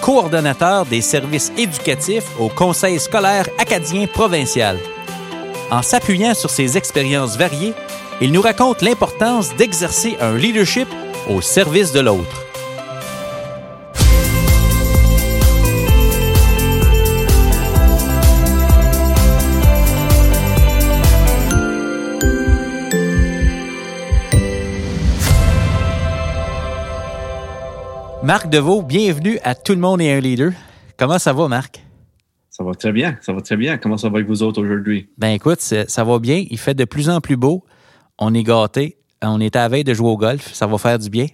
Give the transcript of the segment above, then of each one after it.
coordonnateur des services éducatifs au Conseil scolaire acadien provincial. En s'appuyant sur ses expériences variées, il nous raconte l'importance d'exercer un leadership au service de l'autre. Marc Deveau, bienvenue à Tout le monde est un leader. Comment ça va, Marc? Ça va très bien, ça va très bien. Comment ça va avec vous autres aujourd'hui? Ben écoute, ça va bien. Il fait de plus en plus beau. On est gâtés. On est à veille de jouer au golf. Ça va faire du bien.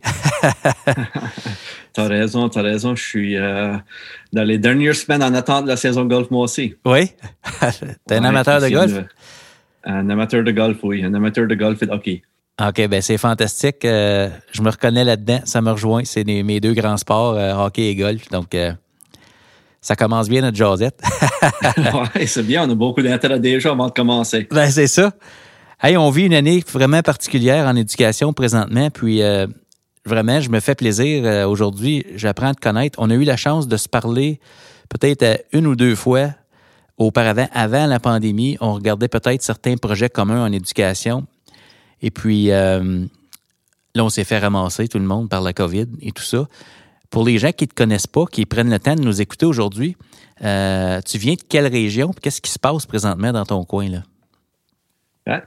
t'as raison, t'as raison. Je suis euh, dans les dernières semaines en attente de la saison golf, moi aussi. Oui? T'es un amateur de golf? un amateur de golf, oui. Un amateur de golf et de hockey. OK, ben c'est fantastique. Euh, je me reconnais là-dedans. Ça me rejoint. C'est mes deux grands sports, euh, hockey et golf. Donc, euh, ça commence bien notre jasette. oui, c'est bien. On a beaucoup d'intérêt déjà avant de commencer. Ben, c'est ça. Hey, on vit une année vraiment particulière en éducation présentement. Puis, vraiment, je me fais plaisir. Aujourd'hui, j'apprends à te connaître. On a eu la chance de se parler peut-être une ou deux fois auparavant, avant la pandémie. On regardait peut-être certains projets communs en éducation. Et puis, euh, là, on s'est fait ramasser tout le monde par la COVID et tout ça. Pour les gens qui ne te connaissent pas, qui prennent le temps de nous écouter aujourd'hui, euh, tu viens de quelle région? Qu'est-ce qui se passe présentement dans ton coin? là?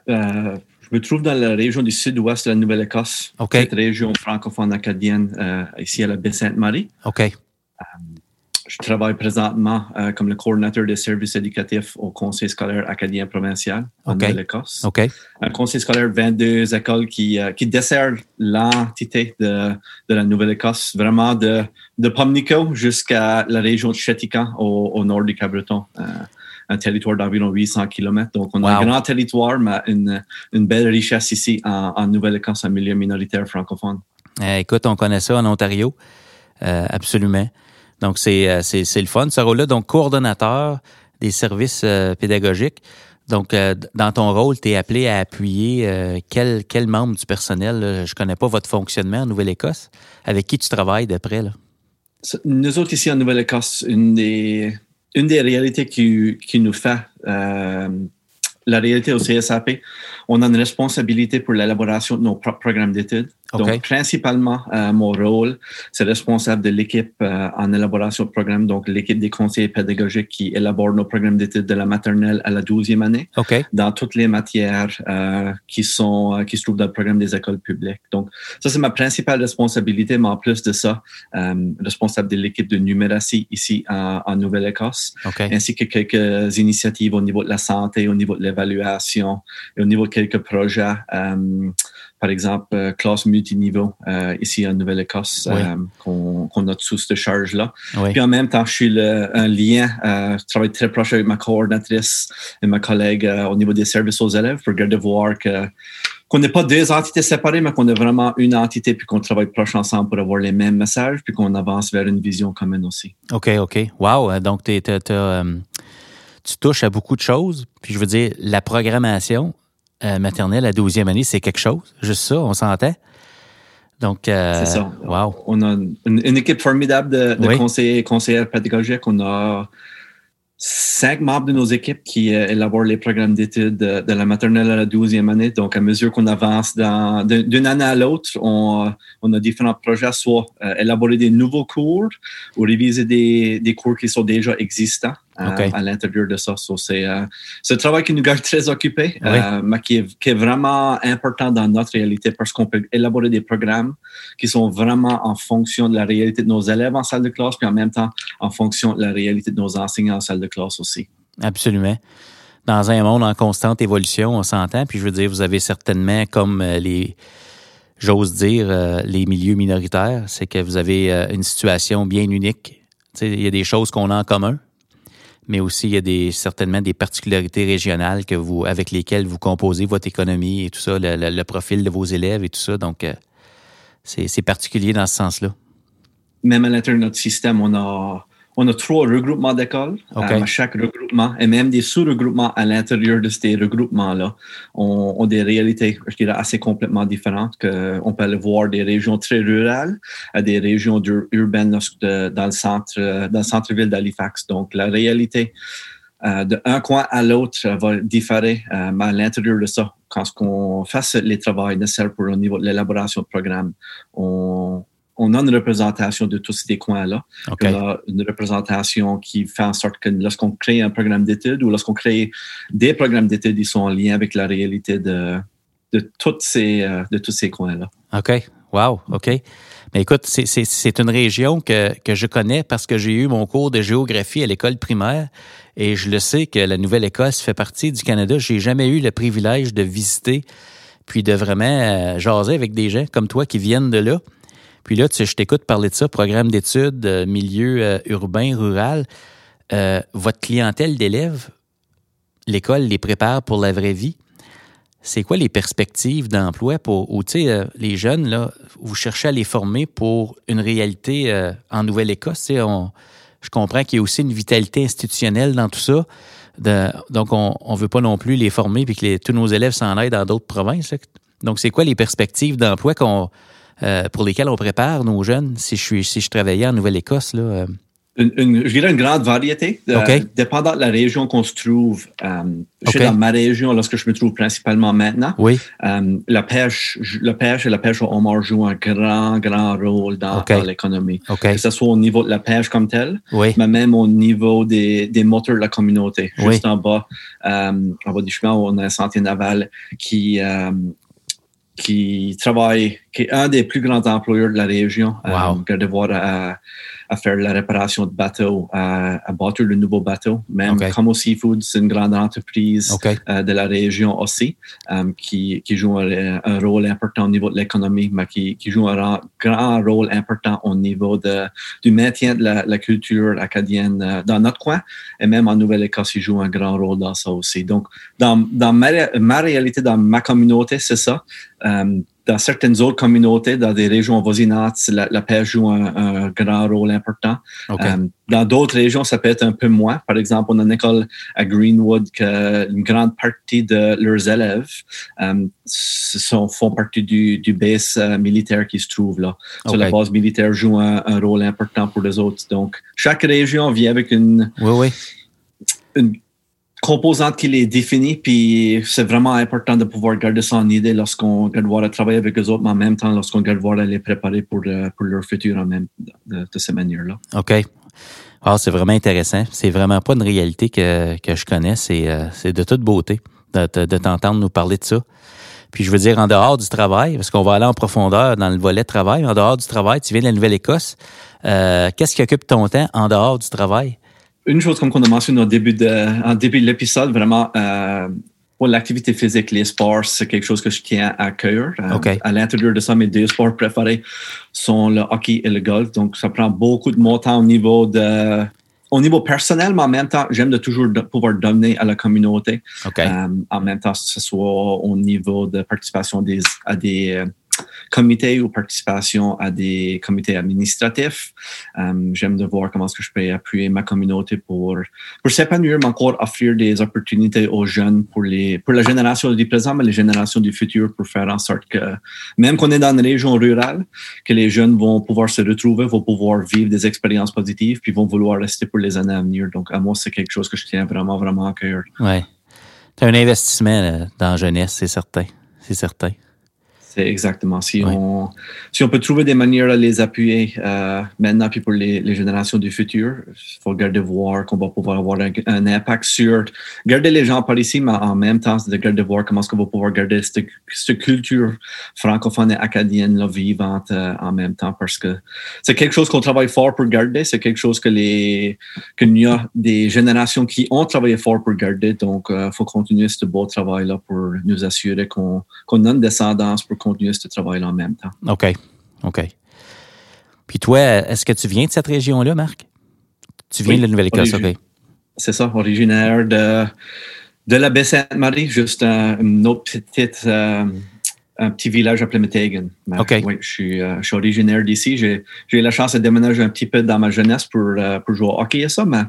Euh, je me trouve dans la région du sud-ouest de la Nouvelle-Écosse, cette région francophone acadienne ici à la Baie-Sainte-Marie. OK je travaille présentement euh, comme le coordinateur des services éducatifs au Conseil scolaire acadien provincial en Nouvelle-Écosse. Un conseil scolaire 22 écoles qui, euh, qui dessert l'entité de, de, la Nouvelle-Écosse, vraiment de, de Pamlico jusqu'à la région de Chétican au, nord du Cabreton. Euh, un territoire d'environ 800 km. Donc, on a un grand territoire, mais une, une belle richesse ici en, en Nouvelle-Écosse, un milieu minoritaire francophone. Eh, écoute, on connaît ça en Ontario, absolument. Donc, euh, c'est, le fun, ce rôle-là. Donc, coordonnateur des services euh, pédagogiques. Donc, euh, dans ton rôle, tu es appelé à appuyer quel, quel membre du personnel? Je connais pas votre fonctionnement en Nouvelle-Écosse. Avec qui tu travailles de près? Là? Nous autres, ici en Nouvelle-Écosse, une des, une des réalités qui, qui nous fait la réalité au CSAP, on a une responsabilité pour l'élaboration de nos propres programmes d'études. Donc, principalement, euh, mon rôle, c'est responsable de l'équipe euh, en élaboration de programmes, donc l'équipe des conseillers pédagogiques qui élaborent nos programmes d'études de la maternelle à la douzième année, dans toutes les matières euh, qui sont qui se trouvent dans le programme des écoles publiques. Donc, ça, c'est ma principale responsabilité, mais en plus de ça, responsable de l'équipe de numératie ici en, en Nouvelle-Écosse, ainsi que quelques initiatives au niveau de la santé, au niveau de l'évaluation et au niveau de quelques projets par exemple, euh, classe multiniveau euh, ici en Nouvelle-Écosse euh, qu'on a sous cette charge-là. Puis en même temps, je suis le, un lien, je travaille très proche avec ma coordinatrice et ma collègue au niveau des services aux élèves pour garder voir que qu'on n'est pas deux entités séparées, mais qu'on est vraiment une entité, puis qu'on travaille proche ensemble pour avoir les mêmes messages, puis qu'on avance vers une vision commune aussi. OK, OK. Wow! Donc, tu touches à beaucoup de choses. Puis je veux dire, la programmation, euh, maternelle à 12e année, c'est quelque chose. Juste ça, on s'entend? Donc, euh, c'est ça. Wow. On a une, équipe formidable de, de conseillers et conseillères pédagogiques. On a cinq membres de nos équipes qui euh, élaborent les programmes d'études de, la maternelle à la 12e année. Donc, à mesure qu'on avance d'une année à l'autre, on, on, a différents projets, soit élaborer des nouveaux cours ou réviser des, des cours qui sont déjà existants. Euh, à l'intérieur de ça. c'est euh, un travail qui nous garde très occupés, euh, mais qui est, qui est, vraiment important dans notre réalité parce qu'on peut élaborer des programmes qui sont vraiment en fonction de la réalité de nos élèves en salle de classe, puis en même temps en fonction de la réalité de nos enseignants en salle de classe aussi. Absolument. Dans un monde en constante évolution, on s'entend. Puis je veux dire, vous avez certainement, comme les, j'ose dire, les milieux minoritaires, c'est que vous avez une situation bien unique. il y a des choses qu'on a en commun, mais aussi il y a des, certainement des particularités régionales que vous, avec lesquelles vous composez votre économie et tout ça, le, profil de vos élèves et tout ça. Donc, euh, c'est particulier dans ce sens-là. Même à l'intérieur de notre système, on a on a trois regroupements d'écoles. Euh, chaque regroupement et même des sous-regroupements à l'intérieur de ces regroupements-là ont, des réalités, je dirais, assez complètement différentes. Que on peut aller voir des régions très rurales à des régions urbaines dans le centre, dans le centre-ville d'Halifax. Donc, la réalité euh, d'un coin à l'autre va différer, euh, mais à l'intérieur de ça, quand on fasse les travaux nécessaires pour au niveau de l'élaboration de programme, on, on a une représentation de tous ces coins-là. On a une représentation qui fait en sorte que lorsqu'on crée un programme d'études ou lorsqu'on crée des programmes d'études, ils sont en lien avec la réalité de, de, toutes ces, euh, de tous ces coins-là. OK. Wow. OK. Mais écoute, c'est une région que, que, je connais parce que j'ai eu mon cours de géographie à l'école primaire et je le sais que la Nouvelle-Écosse fait partie du Canada. J'ai jamais eu le privilège de visiter puis de vraiment euh, jaser avec des gens comme toi qui viennent de là. Puis là, tu sais, je t'écoute parler de ça, programme d'études, euh, milieu euh, urbain, rural. Euh, votre clientèle d'élèves, l'école les prépare pour la vraie vie. C'est quoi les perspectives d'emploi pour, ou tu sais, les jeunes, là, vous cherchez à les former pour une réalité en Nouvelle-Écosse? Je comprends qu'il y a aussi une vitalité institutionnelle dans tout ça. donc, on ne veut pas non plus les former puis que tous nos élèves s'en aillent dans d'autres provinces. Donc, c'est quoi les perspectives d'emploi qu'on euh, pour lesquels on prépare nos jeunes si je, suis, si je travaillais en Nouvelle-Écosse? Là, euh. une, je dirais une grande variété, dépendant de la région qu'on se trouve. Euh, je suis dans ma région, lorsque je me trouve principalement maintenant. Oui. la, pêche, la pêche et la pêche au homard jouent un grand, grand rôle dans, l'économie. Que ce soit au niveau de la pêche comme telle, mais même au niveau des, des moteurs de la communauté. Juste en bas, en bas du chemin, on a un sentier naval qui qui travaille, qui est un des plus grands employeurs de la région. Wow. Euh, à, à, faire la réparation de bateaux, à, à bâtir le nouveau bateau. Même okay. Como Seafood, c'est une grande entreprise euh, de la région aussi, euh, qui, qui joue un, un, rôle important au niveau de l'économie, mais qui, qui joue un grand rôle important au niveau de, du maintien de la, la culture acadienne euh, dans notre coin. Et même en Nouvelle-Écosse, il joue un grand rôle dans ça aussi. Donc, dans, dans ma, ma réalité, dans ma communauté, c'est ça. Dans certaines autres communautés, dans des régions voisinantes, la, la pêche joue un, grand rôle important. Euh, dans d'autres régions, ça peut être un peu moins. Par exemple, on a une école à Greenwood que une grande partie de leurs élèves euh, sont, font partie du, du base euh, militaire qui se trouve là. Okay. la base militaire joue un, un, rôle important pour les autres. Donc, chaque région vient avec une, oui, oui. une composante qui les définit, puis c'est vraiment important de pouvoir garder ça en idée lorsqu'on va devoir travailler avec eux autres, mais en même temps lorsqu'on va devoir les préparer pour, euh, pour leur futur en même, de, de cette manière-là. OK. Ah, c'est vraiment intéressant. C'est vraiment pas une réalité que, que je connais. C'est, euh, c'est de toute beauté de, de, t'entendre nous parler de ça. Puis je veux dire, en dehors du travail, parce qu'on va aller en profondeur dans le volet travail, en dehors du travail, tu viens de la Nouvelle-Écosse. Euh, qu'est-ce qui occupe ton temps en dehors du travail? Une chose comme on a mentionné au début de, début de l'épisode, vraiment, euh, pour l'activité physique, les sports, c'est quelque chose que je tiens à cœur. Euh, à l'intérieur de ça, mes deux sports préférés sont le hockey et le golf. Donc, ça prend beaucoup de mon temps au niveau de, au niveau personnel, mais en même temps, j'aime de toujours pouvoir donner à la communauté. Euh, en même temps, que ce soit au niveau de participation des, à des comité ou participation à des comités administratifs. Euh, j'aime de voir comment est-ce que je peux appuyer ma communauté pour, pour s'épanouir, mais encore offrir des opportunités aux jeunes pour, les, pour la génération du présent, mais les générations du futur pour faire en sorte que, même qu'on est dans une région rurale, que les jeunes vont pouvoir se retrouver, vont pouvoir vivre des expériences positives, puis vont vouloir rester pour les années à venir. Donc, à moi, c'est quelque chose que je tiens vraiment, vraiment à cœur. Oui. C'est un investissement dans la jeunesse, c'est certain. C'est certain exactement. Si, on, si on peut trouver des manières à les appuyer euh, maintenant, puis pour les, les, générations du futur, il faut garder voir qu'on va pouvoir avoir un, impact sur garder les gens par ici, mais en même temps, de garder voir comment est-ce qu'on va pouvoir garder cette, cette culture francophone et acadienne là, vivante euh, en même temps, parce que c'est quelque chose qu'on travaille fort pour garder, c'est quelque chose que les qu'il y a des générations qui ont travaillé fort pour garder, donc il euh, faut continuer ce beau travail-là pour nous assurer qu'on qu'on a une descendance pour continuer ce travail-là en même temps. OK. OK. Puis toi, est-ce que tu viens de cette région-là, Marc? Tu viens de la Nouvelle-Écosse, OK. c'est ça, originaire de, de la Baie-Sainte-Marie, juste un, une autre petite, euh, un petit village appelé Metegan. OK. Oui, je suis, euh, je suis originaire d'ici. J'ai j'ai eu la chance de déménager un petit peu dans ma jeunesse pour, euh, pour jouer au hockey et ça, mais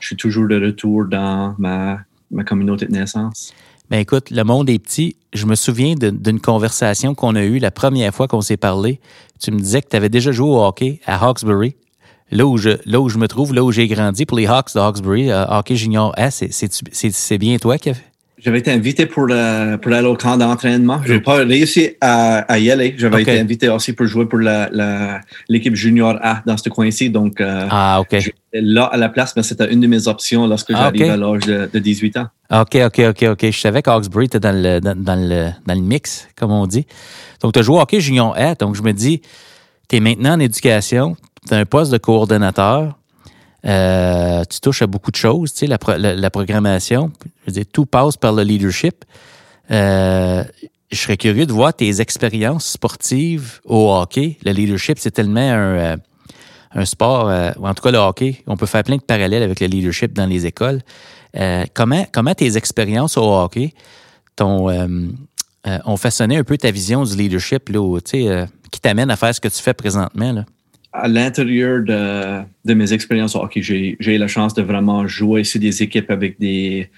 je suis toujours de retour dans ma, ma communauté de naissance. Ben écoute, le monde est petit. Je me souviens d'une conversation qu'on a eue la première fois qu'on s'est parlé. Tu me disais que tu avais déjà joué au hockey à Hawkesbury. Là où je, là où je me trouve, là où j'ai grandi pour les Hawks de Hawkesbury, euh, hockey junior c'est- c'est bien toi qui as fait? J'avais été invité pour, pour aller au camp d'entraînement. Je n'ai pas réussi à, à y aller. J'avais été invité aussi pour jouer pour l'équipe junior A dans ce coin-ci. Donc, euh, Ah, j'étais là à la place, mais c'était une de mes options lorsque Ah, j'arrive à l'âge de, de 18 ans. OK, OK, OK, OK. Je savais qu'Hawkesbury était dans le, dans, dans le, dans le mix, comme on dit. Donc, tu as joué au hockey junior A. Donc, je me dis, tu es maintenant en éducation, tu as un poste de coordonnateur, euh, tu touches à beaucoup de choses, tu sais, la, pro- la, la programmation. Je veux dire, tout passe par le leadership. Euh, je serais curieux de voir tes expériences sportives au hockey. Le leadership, c'est tellement un, euh, un sport, euh, ou en tout cas le hockey, on peut faire plein de parallèles avec le leadership dans les écoles. Euh, comment, comment tes expériences au hockey t'ont, euh, ont façonné un peu ta vision du leadership là, où, qui t'amène à faire ce que tu fais présentement? Là? À l'intérieur de, de mes expériences au hockey, j'ai eu la chance de vraiment jouer sur des équipes avec des,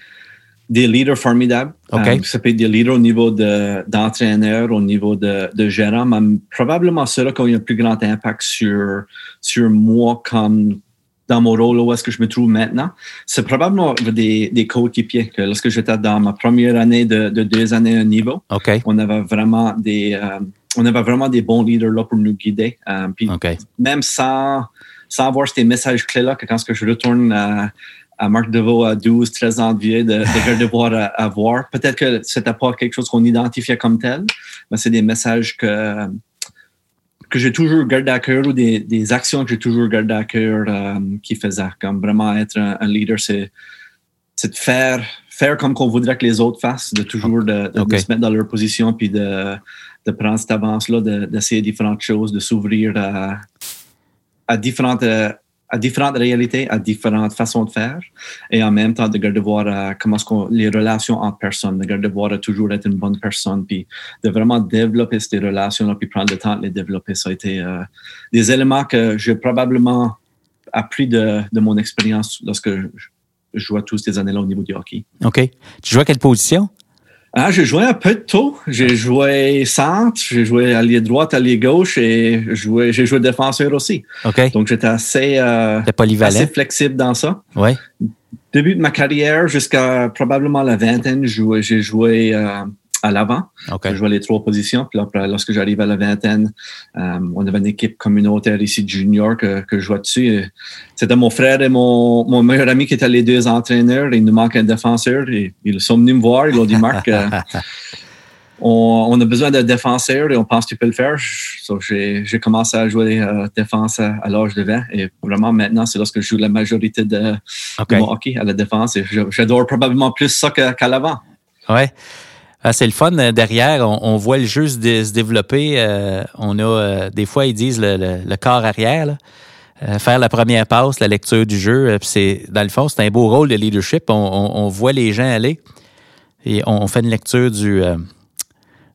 des leaders formidables. OK. Euh, ça peut être des leaders au niveau de- d'entraîneur, au niveau de, de gérant, mais probablement ceux-là qui ont eu un plus grand impact sur, sur moi comme dans mon rôle où est-ce que je me trouve maintenant. C'est probablement des, des coéquipiers que lorsque j'étais dans ma première année de, de deux années à niveau, OK. on avait vraiment des, euh, on avait vraiment des bons leaders là pour nous guider. Euh, puis même sans, sans avoir ces messages clés-là, que quand ce que je retourne à, à Marc Deveau à 12, 13 ans de vieux, de, de devoir à, à voir, peut-être que c'était pas quelque chose qu'on identifiait comme tel, mais c'est des messages que, que j'ai toujours gardé à cœur ou des, des actions que j'ai toujours gardé à cœur euh, qui faisaient. Comme vraiment être un, un leader, c'est c'est de faire, faire comme qu'on voudrait que les autres fassent, de toujours de, de- OK. de se mettre dans leur position, puis de, de prendre cette avance-là, de- d'essayer différentes choses, de s'ouvrir à, à, différentes, euh, à différentes réalités, à différentes façons de faire, et en même temps de garder voir euh, comment qu'on, les relations entre personnes, de garder voir à toujours être une bonne personne, puis de vraiment développer ces relations-là, puis prendre le temps de les développer. Ça a été euh, des éléments que j'ai probablement appris de, de mon expérience lorsque je, je jouais tous ces années-là au niveau du hockey. OK. Tu joues à quelle position? Ah, j'ai joué un peu de tout. J'ai joué centre, j'ai joué allié droite, allié gauche et joué- j'ai joué défenseur aussi. OK. Donc, j'étais assez, euh, assez flexible dans ça. Oui. Début de ma carrière jusqu'à probablement la vingtaine, j'ai joué, j'ai joué euh, à l'avant. Je jouais les trois positions. Puis là, après, lorsque j'arrive à la vingtaine, euh, on avait une équipe communautaire ici de junior que, que je jouais dessus. C'était mon frère et mon, mon meilleur ami qui étaient les deux entraîneurs. Il nous manque un défenseur. Et ils sont venus me voir. Ils ont dit, Marc, euh, on, on a besoin d'un défenseur et on pense que tu peux le faire. So, j'ai, commencé à jouer euh, défense à, à l'âge de 20. Et vraiment, maintenant, c'est lorsque je joue la majorité de, mon hockey à la défense. J'adore probablement plus ça qu'à l'avant. Ouais. Ah, c'est le fun. euh, Derrière, on, voit le jeu se, dé- se développer. euh, on a euh, des fois, ils disent le, corps arrière. faire la première passe, la lecture du jeu. c'est dans le fond, c'est un beau rôle de leadership. On, voit les gens aller et on, fait une lecture du,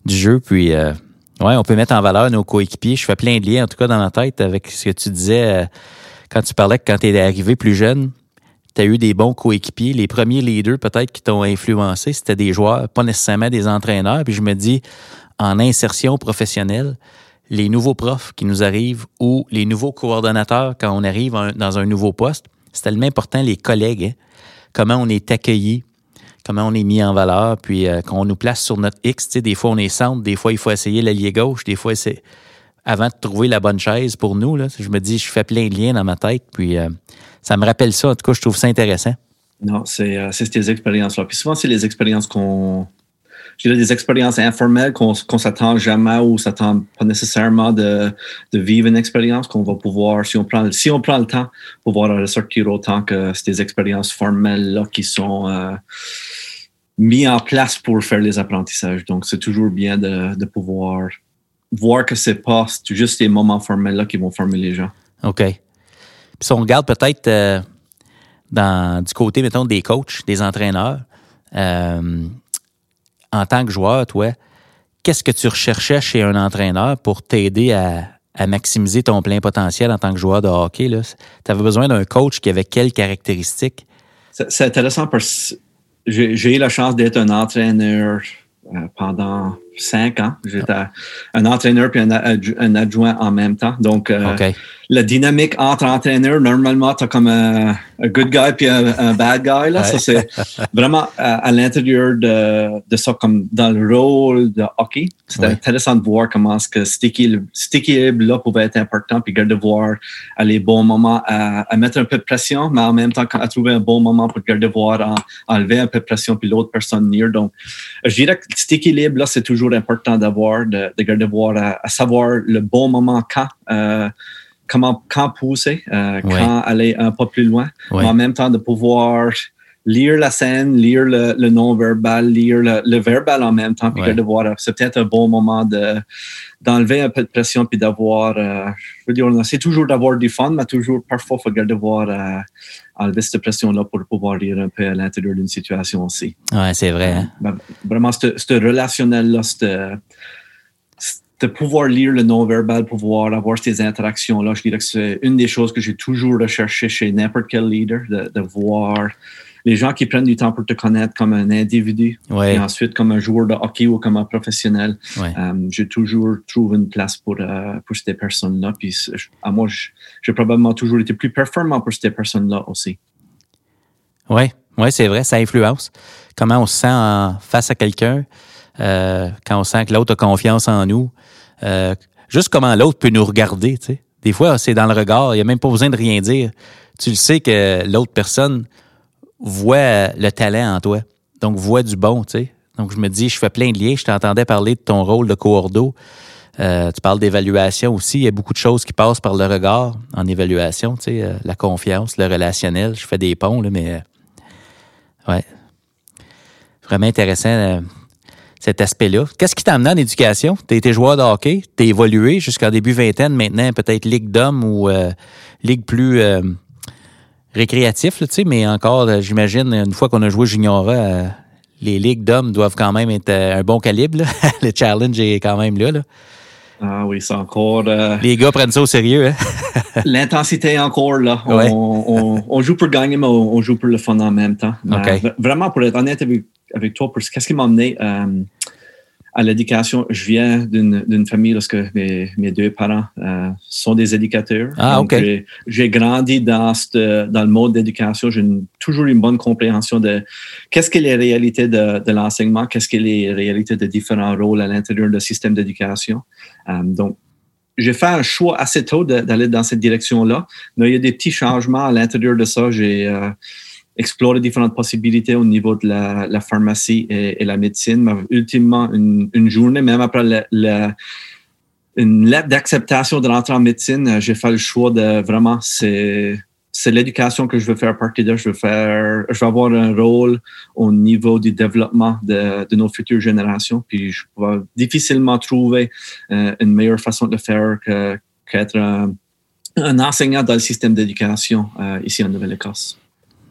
jeu. Puis, ouais, on peut mettre en valeur nos coéquipiers. Je fais plein de liens, en tout cas, dans ma tête avec ce que tu disais quand tu parlais que quand tu es arrivé plus jeune, tu as eu des bons coéquipiers. Les premiers leaders, peut-être, qui t'ont influencé, c'était des joueurs, pas nécessairement des entraîneurs. Puis je me dis, en insertion professionnelle, les nouveaux profs qui nous arrivent ou les nouveaux coordonnateurs quand on arrive dans un nouveau poste, c'est tellement important, les collègues, hein. comment on est accueilli, comment on est mis en valeur, puis euh, qu'on nous place sur notre X. Des fois, on est centre, des fois, il faut essayer l'allié gauche, des fois, c'est avant de trouver la bonne chaise pour nous. Je me dis, je fais plein de liens dans ma tête, puis euh, ça me rappelle ça. En tout cas, je trouve ça intéressant. Non, c'est euh, c'est ces expériences-là. Puis souvent, c'est les expériences qu'on. Je dirais des expériences informelles qu'on qu'on s'attend jamais ou s'attend pas nécessairement de, de vivre une expérience qu'on va pouvoir, si on prend, le- si on prend le temps, pouvoir ressortir autant que c'est des expériences formelles-là qui sont euh, mis en place pour faire les apprentissages. Donc, c'est toujours bien de, de pouvoir voir que c'est pas juste ces moments formels-là qui vont former les gens. OK. Puis si on regarde peut-être euh, du côté, mettons, des coachs, des entraîneurs, euh, en tant que joueur, toi, qu'est-ce que tu recherchais chez un entraîneur pour t'aider à, à maximiser ton plein potentiel en tant que joueur de hockey? Tu avais besoin d'un coach qui avait quelles caractéristiques? C'est intéressant parce que j'ai eu la chance d'être un entraîneur euh, pendant cinq ans. J'étais un entraîneur puis un, adjoint en même temps. Donc, euh, la dynamique entre entraîneurs, normalement, tu as comme un, good guy puis un, bad guy. Là. Ça, c'est vraiment à, l'intérieur de, de, ça, comme dans le rôle de hockey. C'était intéressant de voir comment ce que cet équilibre-là pouvait être important, puis garder voir à les bons moments à, mettre un peu de pression, mais en même temps à trouver un bon moment pour garder voir à, enlever un peu de pression, puis l'autre personne venir. Donc, je dirais que cet équilibre-là, c'est toujours important d'avoir, de, de garder voir à, savoir le bon moment quand. Euh, comment quand pousser, euh, quand aller un peu plus loin, mais en même temps de pouvoir lire la scène, lire le, non-verbal, lire le, verbal en même temps, puis de voir, c'est peut-être un bon moment de d'enlever un peu de pression puis d'avoir, euh, je veux dire, c'est toujours d'avoir du fun, mais toujours parfois il faut devoir euh, enlever cette pression-là pour pouvoir lire un peu à l'intérieur d'une situation aussi. Ouais, c'est vrai. Hein. Ben, vraiment, ce relationnel-là, de pouvoir lire le non-verbal, pouvoir avoir ces interactions-là, je dirais que c'est une des choses que j'ai toujours recherché chez n'importe quel leader, de, voir les gens qui prennent du temps pour te connaître comme un individu et ensuite comme un joueur de hockey ou comme un professionnel. Euh, j'ai toujours trouvé une place pour, euh, pour ces personnes-là. Puis à moi, j'ai probablement toujours été plus performant pour ces personnes-là aussi. Oui, ouais, c'est vrai, ça influence. Comment on se sent face à quelqu'un, euh, quand on sent que l'autre a confiance en nous. Euh, juste comment l'autre peut nous regarder, tu sais. Des fois, c'est dans le regard, il n'y a même pas besoin de rien dire. Tu le sais que l'autre personne voit le talent en toi, donc voit du bon, tu sais. Donc, je me dis, je fais plein de liens. Je t'entendais parler de ton rôle de coordo. Euh, tu parles d'évaluation aussi. Il y a beaucoup de choses qui passent par le regard en évaluation, tu sais, euh, la confiance, le relationnel. Je fais des ponts, là, mais ouais. Vraiment intéressant cet aspect-là. Qu'est-ce qui t'a amené en éducation? Tu été joueur de hockey, tu évolué jusqu'en début vingtaine, maintenant peut-être ligue d'hommes ou euh, ligue plus euh, récréatif, tu sais, mais encore, euh, j'imagine, une fois qu'on a joué juniora, les ligues d'hommes doivent quand même être un bon calibre. Le challenge est quand même là. là. Ah oui, c'est encore. Les gars prennent ça au sérieux. Hein? L'intensité est encore là. On, joue pour gagner, mais on, joue pour le fun en même temps. Vraiment, pour être honnête avec avec toi pour qu'est-ce qui m'a amené euh, à l'éducation. Je viens d'une famille lorsque mes, mes deux parents euh, sont des éducateurs. Ah, OK. J'ai grandi dans, dans le mode d'éducation. J'ai toujours une bonne compréhension de qu'est-ce que les réalités de, de l'enseignement, qu'est-ce que les réalités de différents rôles à l'intérieur du système d'éducation. Euh, donc, j'ai fait un choix assez tôt d'aller dans cette direction-là. Mais il y a des petits changements à l'intérieur de ça. J'ai explorer différentes possibilités au niveau de la, pharmacie et, la médecine. Mais ultimement, une, journée, même après une lettre d'acceptation de l'entrée en médecine, j'ai fait le choix de vraiment, c'est c'est l'éducation que je veux faire partie de. Je veux faire, je veux avoir un rôle au niveau du développement de, de nos futures générations. Puis je vais difficilement trouver euh, une meilleure façon de faire qu'être un, enseignant dans le système d'éducation euh, ici en Nouvelle-Écosse.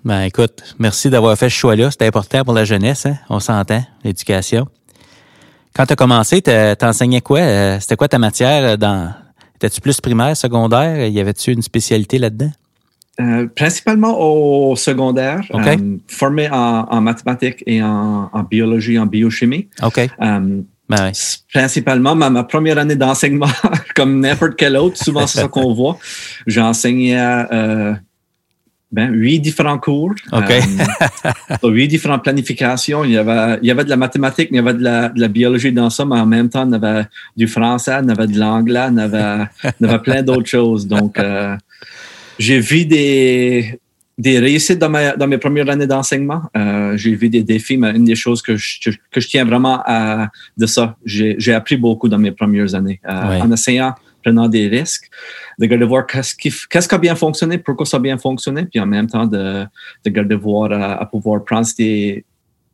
Ben écoute, merci d'avoir fait ce choix-là. C'était important pour la jeunesse, hein? on s'entend, l'éducation. Quand tu as commencé, t'enseignais quoi? Euh, c'était quoi ta matière euh, dans. Étais-tu plus primaire, secondaire? Y avait-tu une spécialité là-dedans? Euh, principalement au secondaire, formé en, mathématiques et en, biologie, en biochimie. OK. Ben principalement, ma, première année d'enseignement, comme n'importe quel autre, souvent c'est ça qu'on voit. J'ai enseigné ben, huit différents cours. OK. Euh, huit différentes planifications. Il y, avait, il y avait de la mathématique, il y avait de la, de la biologie dans ça, mais en même temps, il y avait du français, il y avait de l'anglais, il y avait, il y avait plein d'autres choses. Donc, euh, j'ai vu des, des réussites dans, ma, dans mes premières années d'enseignement. Euh, j'ai vu des défis, mais une des choses que je, que je tiens vraiment à de ça, j'ai appris beaucoup dans mes premières années. En essayant prenant des risques, de garder voir qu'est-ce qui, qui a bien fonctionné, pourquoi ça a bien fonctionné, puis en même temps de, de voir à, pouvoir prendre ces,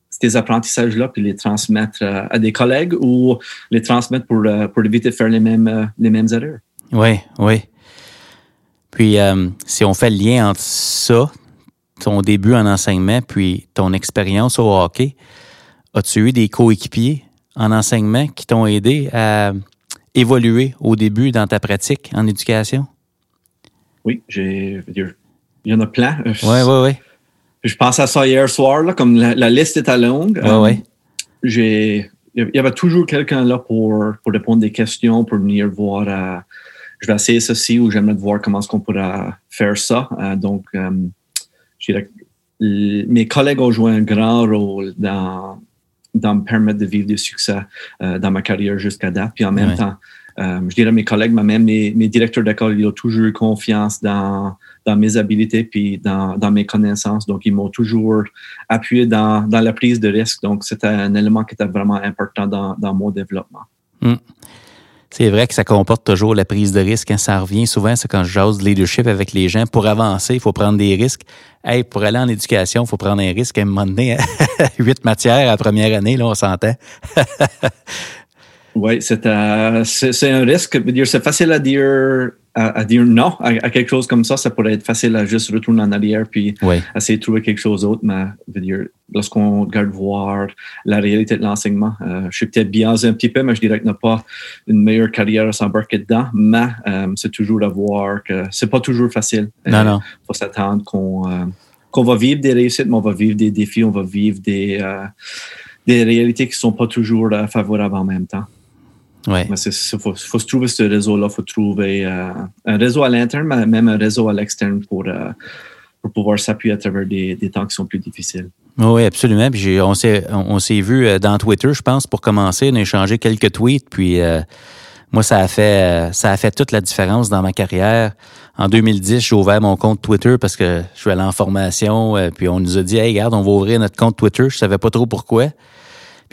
ces apprentissages-là puis les transmettre à, des collègues ou les transmettre pour, euh, pour éviter de faire les mêmes, euh, les mêmes erreurs. Oui, oui. Puis, euh, si on fait le lien entre ça, ton début en enseignement puis ton expérience au hockey, as-tu eu des coéquipiers en enseignement qui t'ont aidé à évoluer au début dans ta pratique en éducation? Oui, j'ai. Il y en a plein. Oui, oui, oui. Je pense à ça hier soir, là, comme la, liste à longue. Oui, oui. J'ai. Il y avait toujours quelqu'un là pour, pour répondre des questions, pour venir voir. Euh, je vais essayer ceci ou j'aimerais voir comment est-ce qu'on pourrait faire ça. Euh, donc, euh, mes collègues ont joué un grand rôle dans, dans me permettre de vivre du succès dans ma carrière jusqu'à date. Puis en même temps, euh, je dirais mes collègues, même mes, mes directeurs d'école, ils ont toujours eu confiance dans, dans mes habilités puis dans, dans, mes connaissances. Donc, ils m'ont toujours appuyé dans, dans, la prise de risque. Donc, c'était un élément qui était vraiment important dans, dans mon développement. Hmm. C'est vrai que ça comporte toujours la prise de risque. Hein. Ça revient souvent, c'est quand je jase de leadership avec les gens. Pour avancer, il faut prendre des risques. Hey, pour aller en éducation, il faut prendre un risque. À un moment donné, hein. huit matières à première année, là, on s'entend. Oui, c'est un risque. C'est facile à dire, à, dire non à, quelque chose comme ça. Ça pourrait être facile à juste retourner en arrière puis essayer de trouver quelque chose d'autre. Mais lorsqu'on regarde voir la réalité de l'enseignement, euh, je suis peut-être biaisé un petit peu, mais je dirais que n'a pas une meilleure carrière à s'embarquer dedans. Mais euh, c'est toujours à voir que c'est pas toujours facile. Non, non. Il faut s'attendre qu'on euh, qu'on va vivre des réussites, mais on va vivre des défis, on va vivre des, des réalités qui sont pas toujours favorables en même temps. Ouais. Il faut, faut, se trouver ce réseau-là, il faut trouver euh, un réseau à l'interne, mais même un réseau à l'externe pour, euh, pour pouvoir s'appuyer à travers des, des, temps qui sont plus difficiles. Oui, absolument. Puis on s'est on s'est vu euh, dans Twitter, je pense, pour commencer, on a échangé quelques tweets, puis moi, ça a fait ça a fait toute la différence dans ma carrière. En 2010, j'ai ouvert mon compte Twitter parce que je suis allé en formation, puis on nous a dit, hey, regarde, on va ouvrir notre compte Twitter. Je savais pas trop pourquoi.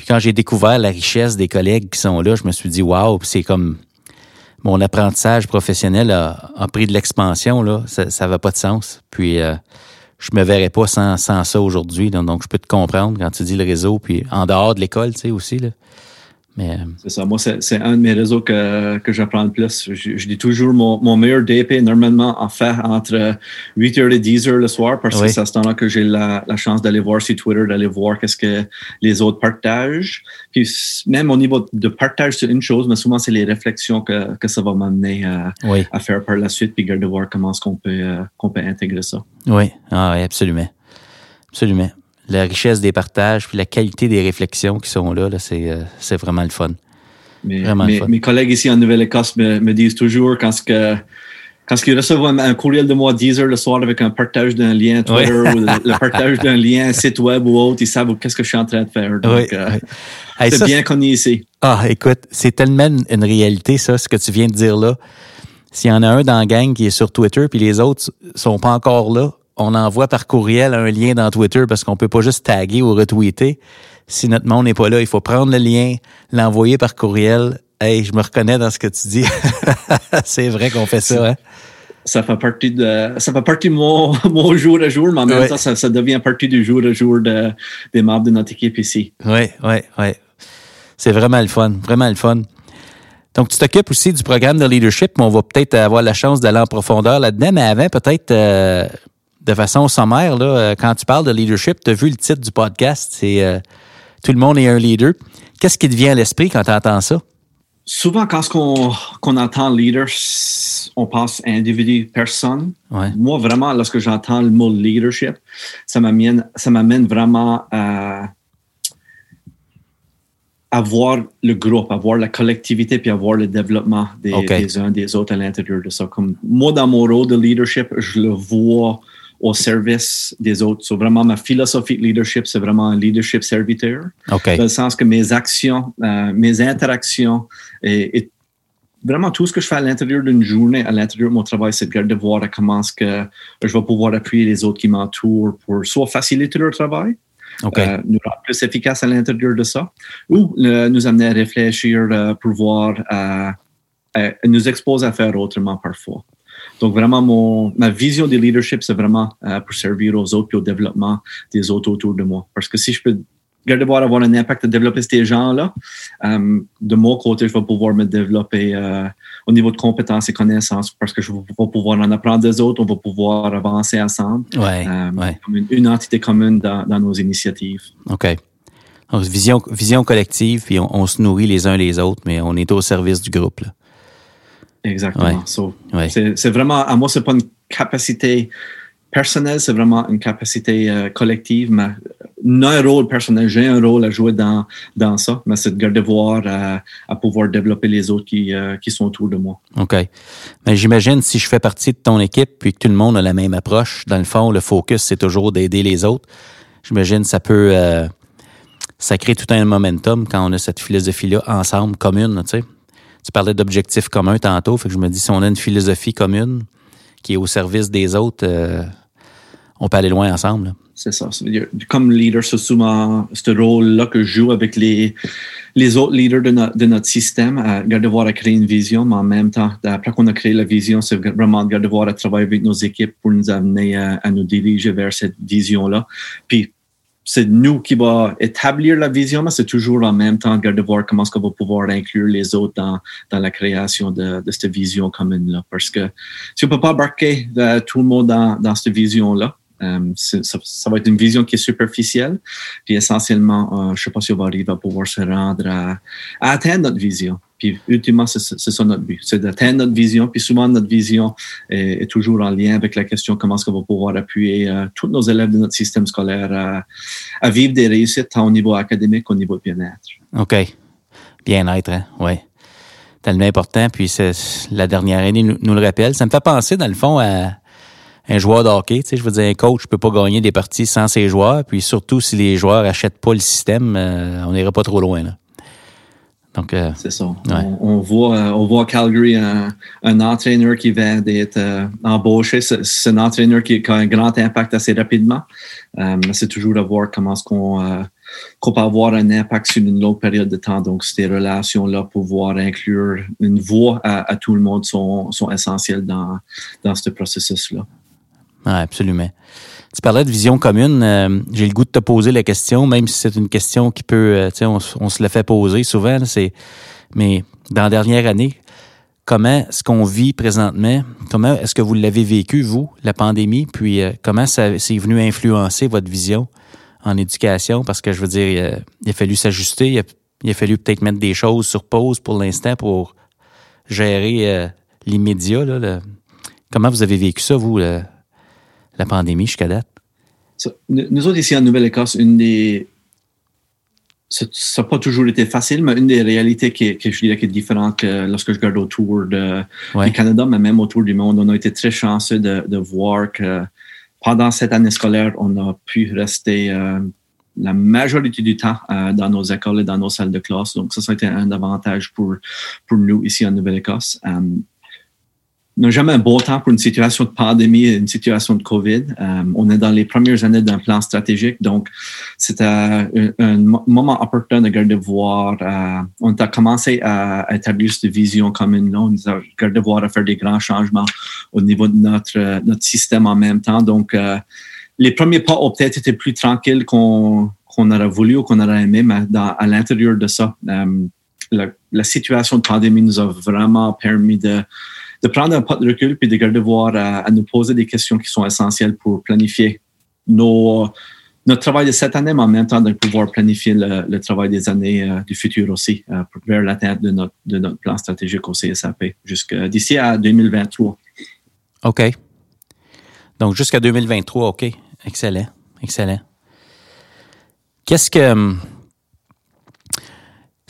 Puis quand j'ai découvert la richesse des collègues qui sont là, je me suis dit, waouh, c'est comme mon apprentissage professionnel a, pris de l'expansion, là. Ça, va pas de sens. Puis, euh, je me verrais pas sans, sans ça aujourd'hui. Donc, je peux te comprendre quand tu dis le réseau, puis en dehors de l'école, tu sais, aussi, là. Euh, c'est ça. Moi, c'est un de mes réseaux que, que j'apprends le plus. Je, dis toujours mon, mon, meilleur DP, normalement, en fait entre 8h et 10h le soir, parce que c'est à ce temps-là que j'ai la, la, chance d'aller voir sur Twitter, d'aller voir qu'est-ce que les autres partagent. Puis même au niveau de partage, c'est une chose, mais souvent, c'est les réflexions que, que ça va m'amener à, à, faire par la suite, puis de voir comment est-ce qu'on peut, euh, qu'on peut intégrer ça. Oui, ah, oui absolument. Absolument la richesse des partages, puis la qualité des réflexions qui sont là, là c'est, euh, c'est vraiment le fun. mes, collègues ici en Nouvelle-Écosse me, disent toujours quand ce que quand ils reçoivent un, courriel de moi 10 heures le soir avec un partage d'un lien Twitter ou le, partage d'un lien site web ou autre, ils savent qu'est-ce que je suis en train de faire. Donc, euh, c'est bien connu ici. Ah, écoute, c'est tellement une réalité, ça, ce que tu viens de dire là. S'il y en a un dans la gang qui est sur Twitter, puis les autres sont pas encore là, on envoie par courriel un lien dans Twitter parce qu'on peut pas juste taguer ou retweeter. Si notre monde n'est pas là, il faut prendre le lien, l'envoyer par courriel. Hey, je me reconnais dans ce que tu dis. c'est vrai qu'on fait ça, hein? Ça fait partie de, ça fait partie de mon, jour à jour, mais en même temps, ça, devient partie du jour à jour de, des membres de notre équipe ici. Oui, oui, oui. C'est vraiment le fun, vraiment le fun. Donc, tu t'occupes aussi du programme de leadership, mais on va peut-être avoir la chance d'aller en profondeur là-dedans. Mais avant, peut-être, euh, de façon sommaire, là, euh, quand tu parles de leadership, tu as vu le titre du podcast, c'est euh, Tout le monde est un leader. Qu'est-ce qui te vient à l'esprit quand tu entends ça? Souvent, quand on, entend leader, on pense individu, personne. Moi, vraiment, lorsque j'entends le mot leadership, ça m'amène, ça m'amène vraiment à, voir le groupe, à voir la collectivité, puis à voir le développement des, des uns des autres à l'intérieur de ça. Comme moi, dans mon rôle de leadership, je le vois au service des autres. So, vraiment, ma philosophie de leadership, c'est vraiment un leadership serviteur. Dans le sens que mes actions, euh, mes interactions et, vraiment tout ce que je fais à l'intérieur d'une journée, à l'intérieur de mon travail, c'est de voir comment est-ce que je vais pouvoir appuyer les autres qui m'entourent pour soit faciliter leur travail, euh, nous rendre plus efficaces à l'intérieur de ça, ou nous amener à réfléchir euh, pour voir, nous exposer à faire autrement parfois. Donc, vraiment, mon, ma vision de leadership, c'est vraiment euh, pour servir aux autres et au développement des autres autour de moi. Parce que si je peux garder voir avoir un impact de développer ces gens-là. Euh, de mon côté, je vais pouvoir me développer euh, au niveau de compétences et connaissances parce que je vais pouvoir en apprendre des autres, on va pouvoir avancer ensemble ouais, comme une, entité commune dans, nos initiatives. OK. Donc, vision, vision collective, puis on, se nourrit les uns les autres, mais on est au service du groupe. Là. Exactement. C'est vraiment, à moi, c'est pas une capacité personnelle, c'est vraiment une capacité euh, collective. Mais non un rôle personnel, j'ai un rôle à jouer dans, dans ça, mais c'est de garder voir à, à, pouvoir développer les autres qui, euh, qui sont autour de moi. OK. Mais j'imagine si je fais partie de ton équipe puis que tout le monde a la même approche, dans le fond, le focus, c'est toujours d'aider les autres. J'imagine ça peut. Euh, ça crée tout un momentum quand on a cette philosophie-là ensemble, commune, tu sais. Tu parlais d'objectifs communs tantôt, fait que je me dis, si on a une philosophie commune qui est au service des autres, euh, on peut aller loin ensemble. C'est ça. Comme leader, c'est souvent ce rôle-là que je joue avec les, les autres leaders de, notre système, à garder voir à créer une vision, mais en même temps, après qu'on a créé la vision, c'est vraiment de garder voir à travailler avec nos équipes pour nous amener à, à nous diriger vers cette vision-là. Puis c'est nous qui va établir la vision, mais c'est toujours en même temps de voir comment est-ce qu'on va pouvoir inclure les autres dans, dans la création de, cette vision commune-là. Parce que si on peut pas embarquer euh, tout le monde dans, dans cette vision-là, euh, ça, va être une vision qui est superficielle. Puis essentiellement, euh, je sais pas si on va arriver à pouvoir se rendre à atteindre notre vision. Puis ultimement, c'est ça notre but, c'est d'atteindre notre vision. Puis souvent, notre vision est, toujours en lien avec la question comment est-ce qu'on va pouvoir appuyer euh, tous nos élèves de notre système scolaire à, vivre des réussites tant au niveau académique qu'au niveau bien-être. OK. Bien-être, hein? oui. Tellement important. Puis la dernière année nous, le rappelle. Ça me fait penser, dans le fond, à un joueur de hockey. Tu sais, je veux dire, un coach ne peut pas gagner des parties sans ses joueurs. Puis surtout, si les joueurs n'achètent pas le système, euh, on n'irait pas trop loin. Là. Donc, euh, c'est ça. On, voit, euh, on voit Calgary un, un entraîneur qui vient d'être euh, embauché. C'est un entraîneur qui, a un grand impact assez rapidement. c'est toujours de voir comment est-ce qu'on peut avoir un impact sur une longue période de temps. Donc, ces relations-là, pouvoir inclure une voix à, tout le monde sont, sont essentielles dans, dans ce processus-là. Oui, absolument. Tu parlais de vision commune. Euh, j'ai le goût de te poser la question, même si c'est une question qui peut, euh, tu sais, on, se la fait poser souvent. C'est, mais dans la dernière année, comment est-ce qu'on vit présentement Comment est-ce que vous l'avez vécu vous, la pandémie Puis euh, comment ça c'est venu influencer votre vision en éducation? Parce que je veux dire, il a, fallu s'ajuster, il, a, fallu peut-être mettre des choses sur pause pour l'instant pour gérer l'immédiat. Là, Comment vous avez vécu ça vous la pandémie jusqu'à date? nous autres, ici en Nouvelle-Écosse, une des. Ça n'a pas toujours été facile, mais une des réalités qui, je dirais qui est différente que lorsque je regarde autour de, du Canada, mais même autour du monde, on a été très chanceux de, de voir que pendant cette année scolaire, on a pu rester euh, la majorité du temps euh, dans nos écoles et dans nos salles de classe. Donc, ça, ça a été un avantage pour, pour nous ici en Nouvelle-Écosse. Euh, n'a jamais un beau temps pour une situation de pandémie, une situation de COVID. Euh, on est dans les premières années d'un plan stratégique, donc c'était un, un, moment opportun de garder voir. Euh, on a commencé à, établir cette vision commune. Là. On a gardé voir à faire des grands changements au niveau de notre, notre système en même temps. Donc, euh, les premiers pas ont peut-être été plus tranquilles qu'on aurait voulu ou qu'on aurait aimé, mais à l'intérieur de ça, euh, la, la situation de pandémie nous a vraiment permis de de prendre un pas de recul puis de garder voir à, nous poser des questions qui sont essentielles pour planifier nos, notre travail de cette année, mais en même temps de pouvoir planifier le, travail des années euh, du futur aussi euh, vers l'atteinte de notre, de notre plan stratégique au CSAP jusqu'à d'ici à 2023. OK. Donc jusqu'à 2023, OK. Excellent. Excellent. Qu'est-ce que hum,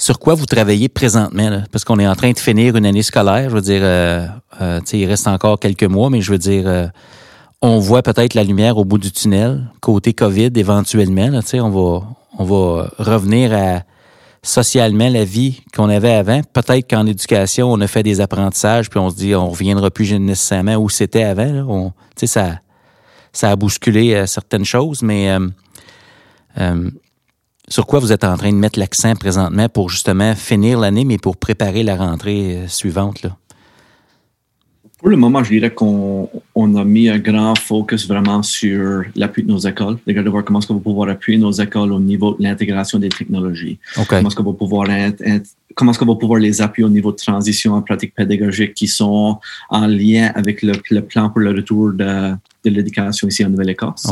sur quoi vous travaillez présentement? Parce qu'on est en train de finir une année scolaire. Je veux dire, euh, euh il reste encore quelques mois, mais je veux dire, euh, on voit peut-être la lumière au bout du tunnel, côté COVID éventuellement. Là, on, va, on va revenir à socialement la vie qu'on avait avant. Peut-être qu'en éducation, on a fait des apprentissages, puis on se dit on reviendra plus nécessairement où c'était avant. Là. On, ça, ça a bousculé euh, certaines choses, mais sur quoi vous êtes en train de mettre l'accent présentement pour justement finir l'année, mais pour préparer la rentrée euh, suivante? Là? Pour le moment, je dirais qu'on on a mis un grand focus vraiment sur l'appui de nos écoles. Regarder voir comment est-ce qu'on va pouvoir appuyer nos écoles au niveau de l'intégration des technologies. Comment est-ce qu'on va pouvoir comment est-ce qu'on va pouvoir les appuyer au niveau de transition en pratiques pédagogiques qui sont en lien avec le, plan pour le retour de, de l'éducation ici en Nouvelle-Écosse.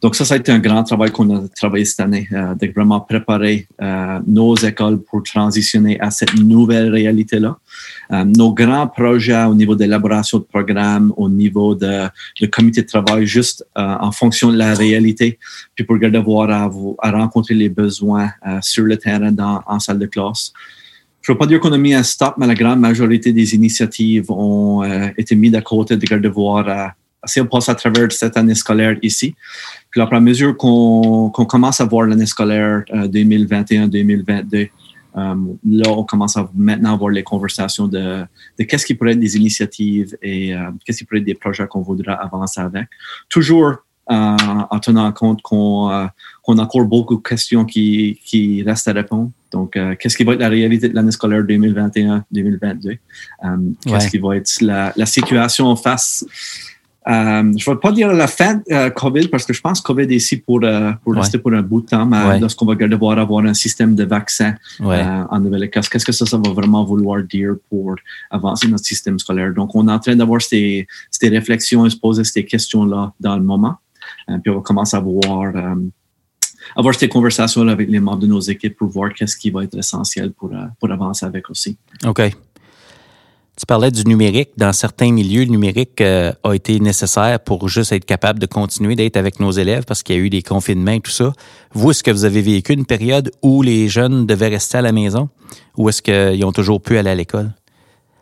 Donc ça, ça a été un grand travail qu'on a travaillé cette année, euh, de vraiment préparer euh, nos écoles pour transitionner à cette nouvelle réalité-là. Euh, nos grands projets au niveau de l'élaboration de programmes, au niveau de, de comité de travail, juste en fonction de la réalité, puis pour garder voir à, à rencontrer les besoins sur le terrain dans, en salle de classe je ne veux pas dire qu'on a mis un stop, mais la grande majorité des initiatives ont euh, été mises de côté de garder voir à, euh, si on passe à travers cette année scolaire ici. Puis à mesure qu'on commence à voir l'année scolaire 2021-2022, euh, là, on commence à maintenant avoir les conversations de, de qu'est-ce qui pourrait être des initiatives et qu'est-ce qui pourrait être des projets qu'on voudra avancer avec. Toujours en tenant compte qu'on a encore beaucoup de questions qui, qui restent à répondre. Donc, euh, qu'est-ce qui va être la réalité de l'année scolaire 2021-2022? Euh, qu'est-ce qui va être la, la situation face? Euh, je ne vais pas dire la fin de COVID parce que je pense que COVID est ici pour, pour rester pour un bout de temps, mais lorsqu'on va devoir avoir un système de vaccin en Nouvelle-Écosse, qu'est-ce que ça, ça va vraiment vouloir dire pour avancer notre système scolaire? Donc, on est en train d'avoir ces, ces réflexions et se poser ces questions-là dans le moment. puis, on va commencer à voir avoir ces conversations avec les membres de nos équipes pour voir qu'est-ce qui va être essentiel pour, euh, pour avancer avec aussi. OK. Tu parlais du numérique. Dans certains milieux, le numérique euh, a été nécessaire pour juste être capable de continuer d'être avec nos élèves parce qu'il y a eu des confinements et tout ça. Vous, est-ce que vous avez vécu une période où les jeunes devaient rester à la maison ou est-ce qu'ils ont toujours pu aller à l'école?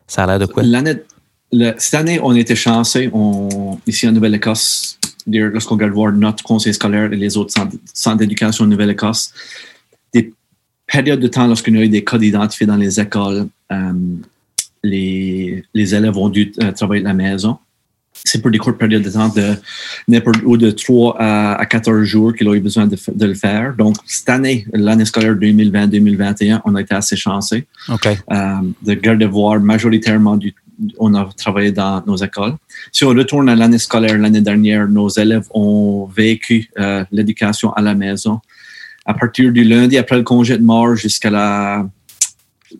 Ça a l'air de quoi? Cette année, on était chanceux. Ici en Nouvelle-Écosse, lorsqu'on regarde voir notre conseil scolaire et les autres centres, d'éducation en Nouvelle-Écosse, des périodes de temps lorsqu'on a eu des codes identifiés dans les écoles, euh, les, les, élèves ont dû euh, travailler à la maison. C'est pour des courtes périodes de temps de ou de 3 à, 14 jours qu'ils ont eu besoin de, le faire. Donc, cette année, l'année scolaire 2020-2021, on a été assez chanceux okay. euh, de garder voir majoritairement du, on a travaillé dans nos écoles. Si on retourne à l'année scolaire l'année dernière, nos élèves ont vécu euh, l'éducation à la maison. À partir du lundi après le congé de mort jusqu'à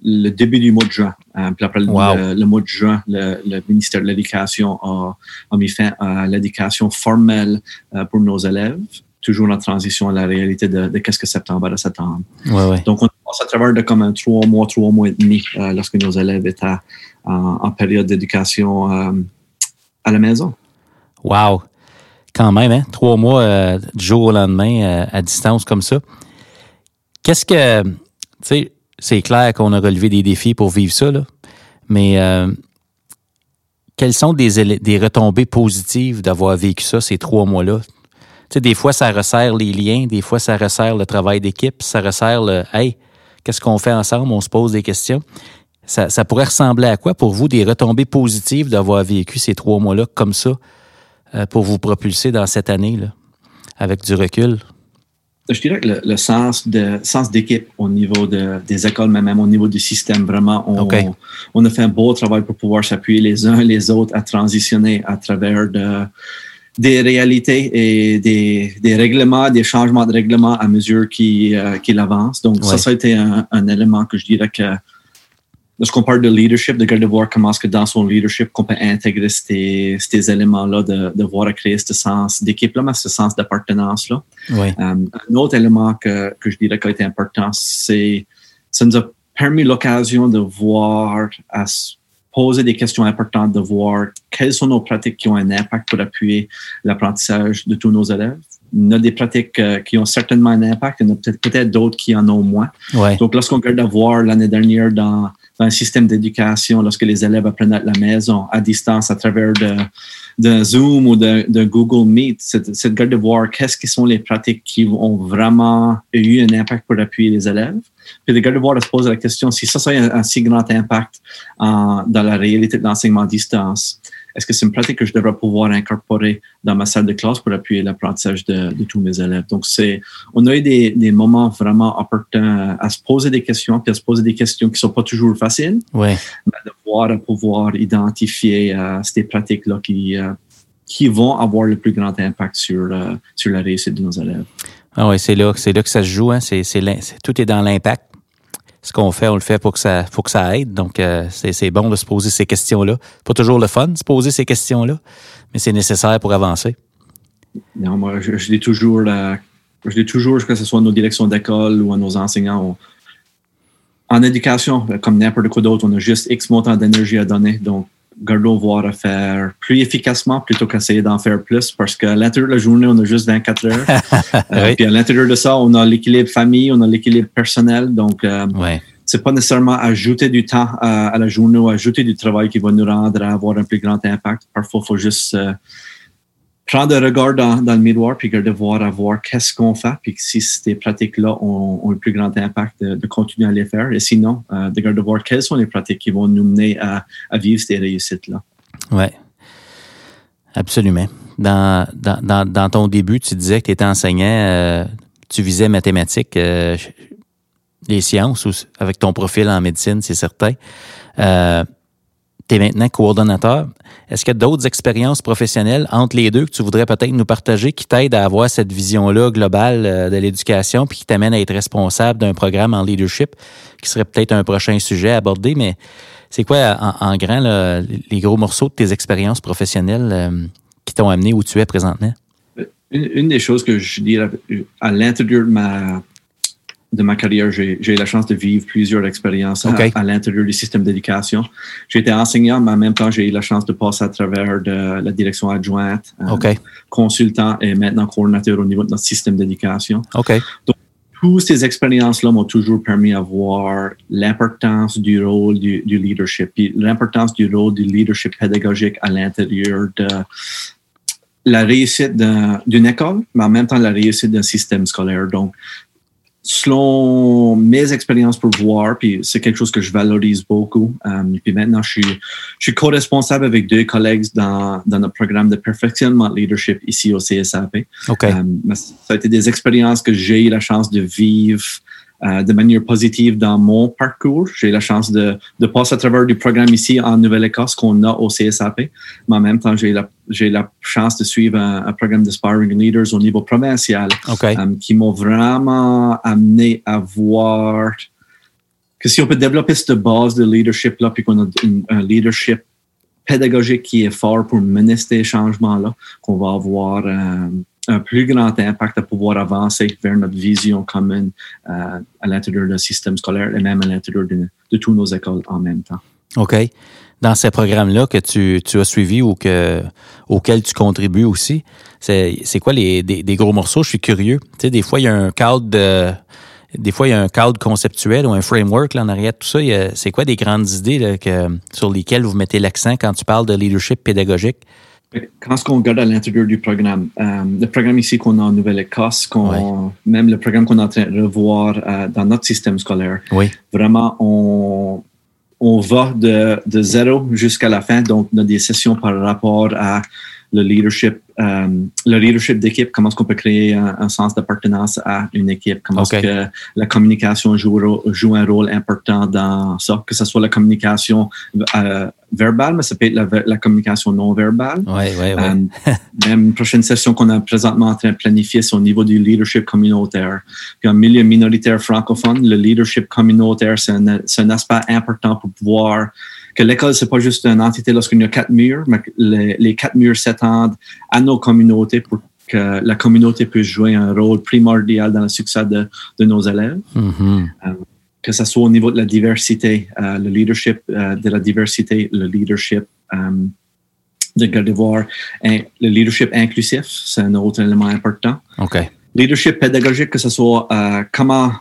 le début du mois de juin. Euh, puis après le, mois de juin, le, ministère de l'Éducation a, mis fin à l'éducation formelle euh, pour nos élèves, toujours en transition à la réalité de, qu'est-ce que septembre à septembre. Donc, on passe à travers de comme un trois mois, trois mois et demi lorsque nos élèves étaient en, période d'éducation euh, à la maison. Wow! Quand même, hein? Trois mois euh, du jour au lendemain euh, à distance comme ça. Qu'est-ce que. Tu sais, c'est clair qu'on a relevé des défis pour vivre ça, là, mais quelles sont des, des retombées positives d'avoir vécu ça ces trois mois-là? Tu sais, des fois, ça resserre les liens, des fois, ça resserre le travail d'équipe, ça resserre le Hey, qu'est-ce qu'on fait ensemble? On se pose des questions ça, pourrait ressembler à quoi pour vous des retombées positives d'avoir vécu ces trois mois-là comme ça euh, pour vous propulser dans cette année-là, avec du recul? Je dirais que le, sens de sens d'équipe au niveau des écoles, mais même au niveau du système, vraiment, on, on a fait un beau travail pour pouvoir s'appuyer les uns les autres à transitionner à travers de, des réalités et des, des, règlements, des changements de règlements à mesure qu'il euh, avance. Donc, ça, ça a été un, un, élément que je dirais que lorsqu'on parle de leadership, de garder voir comment est-ce que dans son leadership, qu'on peut intégrer ces, ces éléments-là, de, de voir à créer ce sens d'équipe-là, mais ce sens d'appartenance-là. Euh, un autre élément que, que je dirais qui a été important, c'est ça nous a permis l'occasion de voir, à se poser des questions importantes, de voir quelles sont nos pratiques qui ont un impact pour appuyer l'apprentissage de tous nos élèves. Il y a des pratiques euh, qui ont certainement un impact, il y en a peut-être peut d'autres qui en ont moins. Donc, lorsqu'on regarde voir l'année dernière dans un système d'éducation lorsque les élèves apprennent à la maison, à distance, à travers de, Zoom ou de, Google Meet. C'est de voir qu'est-ce qui sont les pratiques qui ont vraiment eu un impact pour appuyer les élèves. Puis de voir de se poser la question si ça, ça a un, si grand impact dans la réalité de l'enseignement à distance. Est-ce que c'est une pratique que je devrais pouvoir incorporer dans ma salle de classe pour appuyer l'apprentissage de, tous mes élèves? Donc, c'est, on a eu des, des, moments vraiment opportuns à se poser des questions, puis à se poser des questions qui sont pas toujours faciles. Ouais. Mais de voir, à pouvoir identifier euh, ces pratiques-là qui, euh, qui vont avoir le plus grand impact sur, euh, sur la réussite de nos élèves. Ah oui, c'est là, c'est là que ça se joue. Hein. C'est, tout est dans l'impact ce qu'on fait, on le fait pour que ça, faut que ça aide. Donc, euh, c'est bon de se poser ces questions-là. Pas toujours le fun, de se poser ces questions-là, mais c'est nécessaire pour avancer. Non, moi, je, dis toujours, je dis toujours, que ce soit nos directions d'école ou à nos enseignants, en éducation, comme n'importe quoi d'autre, on a juste X montant d'énergie à donner. Donc, gardons voir à faire plus efficacement plutôt qu'essayer d'en faire plus parce qu'à l'intérieur de la journée, on a juste 24 heures. Euh, puis à l'intérieur de ça, on a l'équilibre famille, on a l'équilibre personnel. Donc, euh, c'est pas nécessairement ajouter du temps à, la journée ou ajouter du travail qui va nous rendre à avoir un plus grand impact. Parfois, il faut juste euh, prendre un regard dans, le miroir puis de voir à voir qu'est-ce qu'on fait puis si ces pratiques-là ont, ont, un plus grand impact de, continuer à les faire et sinon euh, de de voir quelles sont les pratiques qui vont nous mener à, vivre ces réussites-là. Oui, absolument. Dans, dans, dans, ton début, tu disais que tu étais enseignant, euh, tu visais mathématiques, euh, les sciences, avec ton profil en médecine, c'est certain. Tu es maintenant coordonnateur. Est-ce qu'il y a d'autres expériences professionnelles entre les deux que tu voudrais peut-être nous partager qui t'aident à avoir cette vision-là globale euh, de l'éducation puis qui t'amènent à être responsable d'un programme en leadership qui serait peut-être un prochain sujet à aborder, mais c'est quoi en, grand les gros morceaux de tes expériences professionnelles euh, qui t'ont amené où tu es présentement? Une, des choses que je dirais à l'intérieur de ma, de ma carrière, j'ai eu la chance de vivre plusieurs expériences à, l'intérieur du système d'éducation. J'ai été enseignant, mais en même temps, j'ai eu la chance de passer à travers de la direction adjointe, euh, consultant et maintenant coordinateur au niveau de notre système d'éducation. Okay. Donc, toutes ces expériences-là m'ont toujours permis de voir l'importance du rôle du, du leadership, l'importance du rôle du leadership pédagogique à l'intérieur de la réussite d'une école, mais en même temps la réussite d'un système scolaire. Donc, selon mes expériences pour voir, puis c'est quelque chose que je valorise beaucoup. Um, puis maintenant, je suis, je suis co-responsable avec deux collègues dans, dans notre programme de perfectionnement de leadership ici au CSAP. Okay. Um, ça a été des expériences que j'ai eu la chance de vivre euh, de manière positive dans mon parcours. J'ai la chance de, de, passer à travers du programme ici en Nouvelle-Écosse qu'on a au CSAP, mais en même temps, j'ai la, j'ai la chance de suivre un, programme de Sparring Leaders au niveau provincial euh, qui m'ont vraiment amené à voir que si on peut développer cette base de leadership-là, puis qu'on a un leadership pédagogique qui est fort pour mener ces changements-là, qu'on va avoir euh, un plus grand impact à pouvoir avancer vers notre vision commune euh, à l'intérieur du système scolaire et même à l'intérieur de, de toutes nos écoles en même temps. OK. Dans ces programmes-là que tu, tu, as suivis ou que, auxquels tu contribues aussi, c'est quoi les, des, gros morceaux? Je suis curieux. Tu sais, des fois, il y a un cadre de, des fois, il y a un cadre conceptuel ou un framework en arrière de tout ça. C'est quoi des grandes idées là, que, sur lesquelles vous mettez l'accent quand tu parles de leadership pédagogique? Quand on regarde à l'intérieur du programme, euh, le programme ici qu'on a en Nouvelle-Écosse, même le programme qu'on est en train de revoir euh, dans notre système scolaire, vraiment, on, on va de, de zéro jusqu'à la fin. Donc, on a des sessions par rapport à le leadership, euh, le leadership d'équipe, comment est-ce qu'on peut créer un, sens d'appartenance à une équipe, comment est-ce que la communication joue, joue, un rôle important dans ça, que ce soit la communication verbale, mais ça peut être la, communication non verbale. Oui, oui, oui. Euh, même une prochaine session qu'on a présentement en train de planifier, c'est au niveau du leadership communautaire. Puis en milieu minoritaire francophone, le leadership communautaire, c'est un, un aspect important pour pouvoir que l'école, c'est pas juste une entité lorsqu'il y a quatre murs, mais que les, quatre murs s'étendent à nos communautés pour que la communauté puisse jouer un rôle primordial dans le succès de, de nos élèves. Mm-hmm. Euh, que ce soit au niveau de la diversité, euh, le leadership euh, de la diversité, le leadership de garder voir, le leadership inclusif, c'est un autre élément important. OK. Leadership pédagogique, que ce soit comment,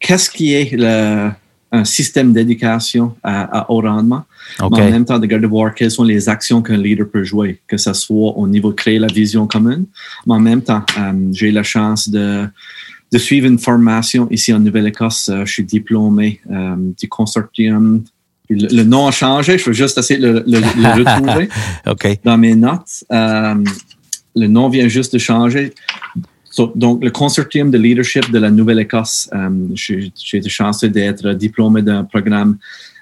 qu'est-ce qui est le, un système d'éducation à, haut rendement. Mais en même temps, de garder voir quelles sont les actions qu'un leader peut jouer, que ce soit au niveau de créer la vision commune. Mais en même temps, euh, j'ai eu la chance de, de suivre une formation ici en Nouvelle-Écosse. Euh, je suis diplômé euh, du consortium le, nom a changé. Je veux juste essayer de le, retrouver dans mes notes. Euh, le nom vient juste de changer. donc, le consortium de leadership de la Nouvelle-Écosse, euh, j'ai été chanceux d'être diplômé d'un programme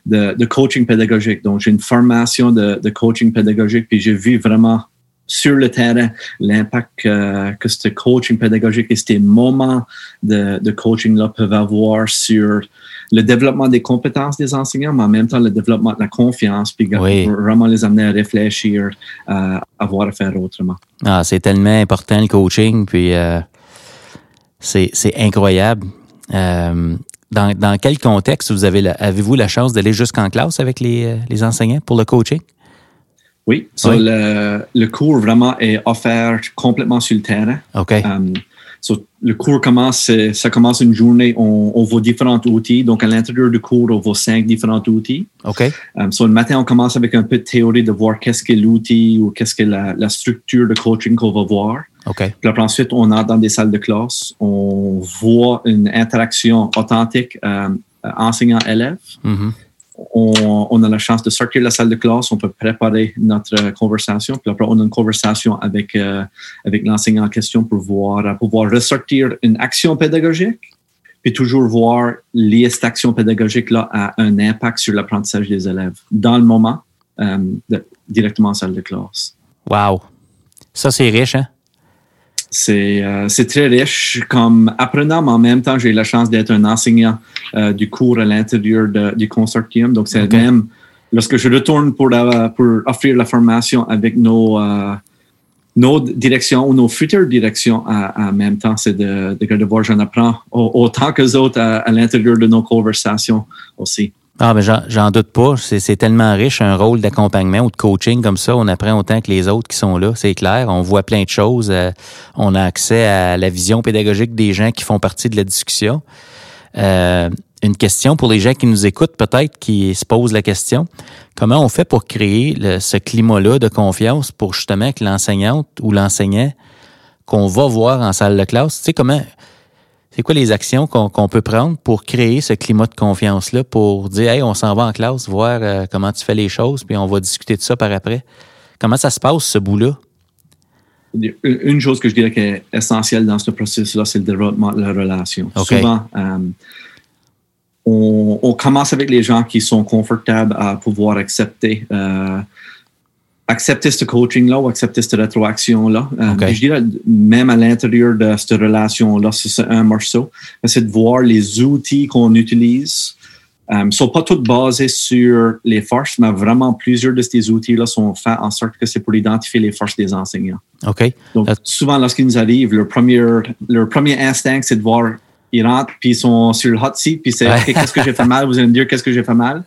de, coaching pédagogique. Donc, j'ai une formation de, coaching pédagogique, puis j'ai vu vraiment sur le terrain l'impact que ce coaching pédagogique et ces moments de, de coaching-là peuvent avoir sur le développement des compétences des enseignants, mais en même temps le développement de la confiance, puis vraiment les amener à réfléchir, euh, à voir à faire autrement. Ah, c'est tellement important le coaching, puis euh, c'est incroyable. Euh, dans, dans, quel contexte vous avez avez-vous la chance d'aller jusqu'en classe avec les, les, enseignants pour le coaching? Oui, Le, le, cours vraiment est offert complètement sur le terrain. OK le cours commence, ça commence une journée, on, on voit différents outils. Donc, à l'intérieur du cours, on voit cinq différents outils. OK. Um, le matin, on commence avec un peu de théorie de voir qu'est-ce que l'outil ou qu'est-ce que la, la, structure de coaching qu'on va voir. OK. Puis après, ensuite, on entre dans des salles de classe, on voit une interaction authentique euh, enseignant-élève. Mm-hmm on, a la chance de sortir de la salle de classe, on peut préparer notre conversation, puis après on a une conversation avec, euh, avec l'enseignant en question pour voir, ressortir une action pédagogique, puis toujours voir les cette action pédagogique-là a un impact sur l'apprentissage des élèves dans le moment, euh, directement en salle de classe. Wow! Ça, c'est riche, hein? Euh, c'est très riche comme apprenant, mais en même temps, j'ai eu la chance d'être un enseignant euh, du cours à l'intérieur du consortium. Donc, c'est même lorsque je retourne pour, pour offrir la formation avec nos, euh, nos directions ou nos futures directions en même temps, c'est de, de, voir, j'en apprends autant que les autres à l'intérieur de nos conversations aussi. Ah, ben j'en doute pas. C'est tellement riche un rôle d'accompagnement ou de coaching comme ça. On apprend autant que les autres qui sont là, c'est clair. On voit plein de choses. Euh, on a accès à la vision pédagogique des gens qui font partie de la discussion. Euh, une question pour les gens qui nous écoutent, peut-être, qui se posent la question. Comment on fait pour créer ce climat-là de confiance pour justement que l'enseignante ou l'enseignant qu'on va voir en salle de classe, tu sais, comment c'est quoi les actions qu'on peut prendre pour créer ce climat de confiance-là, pour dire, hey, on s'en va en classe, voir euh, comment tu fais les choses, puis on va discuter de ça par après? Comment ça se passe, ce bout-là? Une chose que je dirais qui est essentielle dans ce processus-là, c'est le développement de la relation. Souvent, euh, on, commence avec les gens qui sont confortables à pouvoir accepter euh, accepter ce coaching-là ou accepter cette rétroaction-là. Euh, je dirais, même à l'intérieur de cette relation-là, c'est un morceau, c'est de voir les outils qu'on utilise. Ils euh, ne sont pas tous basés sur les forces, mais vraiment plusieurs de ces outils-là sont faits en sorte que c'est pour identifier les forces des enseignants. OK. Donc, souvent, lorsqu'ils nous arrivent, leur premier, leur premier instinct, c'est de voir ils rentrent, puis ils sont sur le hot seat, puis c'est qu'est-ce que j'ai fait mal, vous allez me dire qu'est-ce que j'ai fait mal?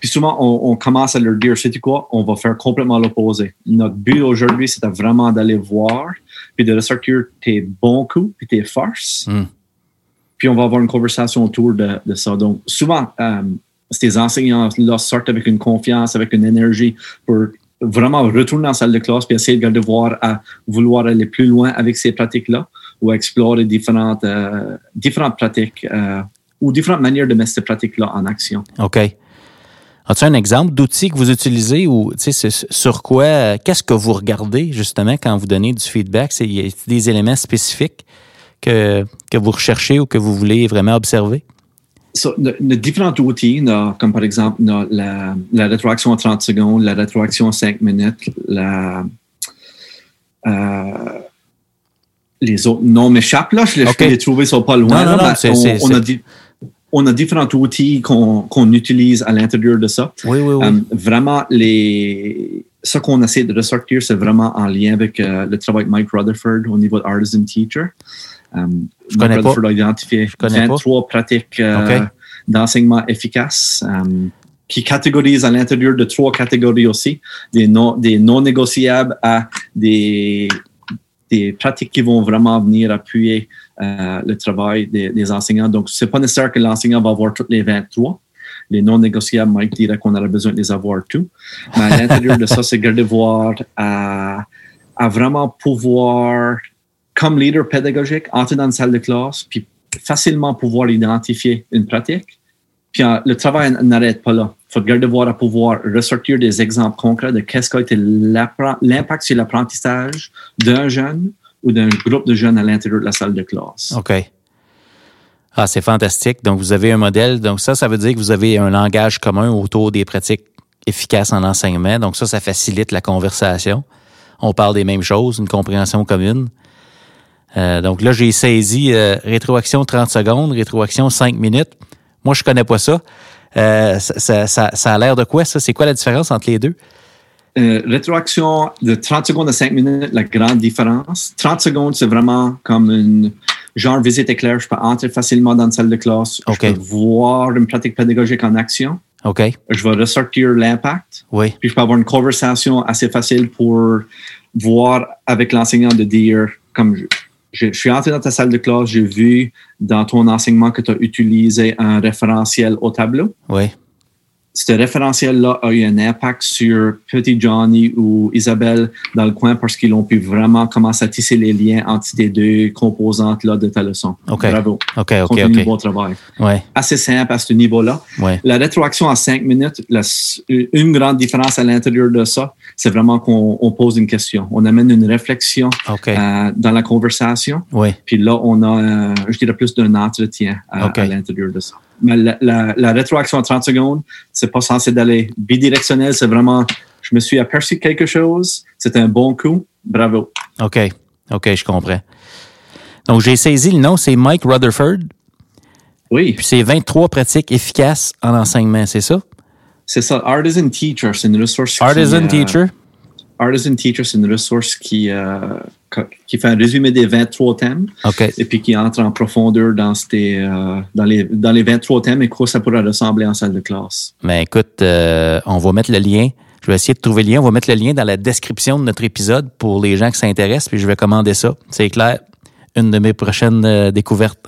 Puis souvent, on, commence à leur dire, sais-tu quoi, on va faire complètement l'opposé. Notre but aujourd'hui, c'était vraiment d'aller voir, puis de ressortir tes bons coups, puis tes forces. Hmm. Puis on va avoir une conversation autour de, ça. Donc, souvent, euh, ces enseignants-là sortent avec une confiance, avec une énergie pour vraiment retourner la salle de classe, puis essayer de voir à vouloir aller plus loin avec ces pratiques-là ou explorer différentes, euh, différentes pratiques euh, ou différentes manières de mettre ces pratiques-là en action. OK. As-tu un exemple d'outils que vous utilisez ou sur quoi, qu'est-ce que vous regardez justement quand vous donnez du feedback? C'est des éléments spécifiques que, que vous recherchez ou que vous voulez vraiment observer? So, différents outils, comme par exemple la, la, rétroaction en 30 secondes, la rétroaction en 5 minutes, la, euh, les autres noms m'échappent, là. Je, okay. les trouver sont pas loin. Non, non, non, on, a on, a différents outils qu'on utilise à l'intérieur de ça. Oui, oui, oui. Euh, vraiment, les, ce qu'on essaie de ressortir, c'est vraiment en lien avec euh, le travail de Mike Rutherford au niveau de Artisan Teacher. Um, je Mike Rutherford a identifié 23 pratiques d'enseignement efficaces. qui catégorisent à l'intérieur de trois catégories aussi, des non, des non négociables à des des pratiques qui vont vraiment venir appuyer euh, le travail des, enseignants. Donc, c'est pas nécessaire que l'enseignant va avoir toutes les 23. Les non négociables, Mike dirait qu'on aura besoin de les avoir tous. Mais à l'intérieur de ça, c'est de voir à, à vraiment pouvoir, comme leader pédagogique, entrer dans une salle de classe, puis facilement pouvoir identifier une pratique. Puis le travail n'arrête pas là. Faut garder voir à pouvoir ressortir des exemples concrets de qu'est-ce qu'a été l'impact sur l'apprentissage d'un jeune ou d'un groupe de jeunes à l'intérieur de la salle de classe. OK. Ah, c'est fantastique. Donc, vous avez un modèle. Donc, ça, ça veut dire que vous avez un langage commun autour des pratiques efficaces en enseignement. Donc, ça, ça facilite la conversation. On parle des mêmes choses, une compréhension commune. Euh, donc là, j'ai saisi euh, rétroaction 30 secondes, rétroaction 5 minutes. Moi, je connais pas ça. Euh, ça, ça, ça, a l'air de quoi, ça? C'est quoi la différence entre les deux? rétroaction de 30 secondes à 5 minutes, la grande différence. 30 secondes, c'est vraiment comme une genre visite éclair. Je peux entrer facilement dans une salle de classe. Je peux voir une pratique pédagogique en action. OK. Je vais ressortir l'impact. Oui. Puis je peux avoir une conversation assez facile pour voir avec l'enseignant de dire, comme je, suis entré dans ta salle de classe, j'ai vu dans ton enseignement que tu as utilisé un référentiel au tableau. Oui ce référentiel-là a eu un impact sur Petit Johnny ou Isabelle dans le coin parce qu'ils ont pu vraiment commencer à tisser les liens entre ces deux composantes-là de ta leçon. Bravo. OK, OK, Continue bon travail. Ouais. Assez simple à ce niveau-là. Ouais. La rétroaction en cinq minutes, une grande différence à l'intérieur de ça, c'est vraiment qu'on pose une question. On amène une réflexion euh, dans la conversation. Puis là, on a, euh, je dirais, plus d'un entretien à l'intérieur de ça la, rétroaction en 30 secondes, c'est pas censé d'aller bidirectionnel, c'est vraiment, je me suis aperçu quelque chose, c'est un bon coup, bravo. OK, OK, je comprends. Donc, j'ai saisi le nom, c'est Mike Rutherford. Oui. Puis c'est 23 pratiques efficaces en enseignement, c'est ça? C'est ça. Artisan Teacher, c'est une ressource. Artisan euh, Teacher? Artisan Teacher, c'est une ressource qui, euh, qui fait un résumé des 23 thèmes et puis qui entre en profondeur dans, ces, euh, dans, les, dans les 23 thèmes et quoi ça pourrait ressembler en salle de classe. Mais écoute, on va mettre le lien. Je vais essayer de trouver le lien. On va mettre le lien dans la description de notre épisode pour les gens qui s'intéressent, puis je vais commander ça. C'est clair, une de mes prochaines découvertes.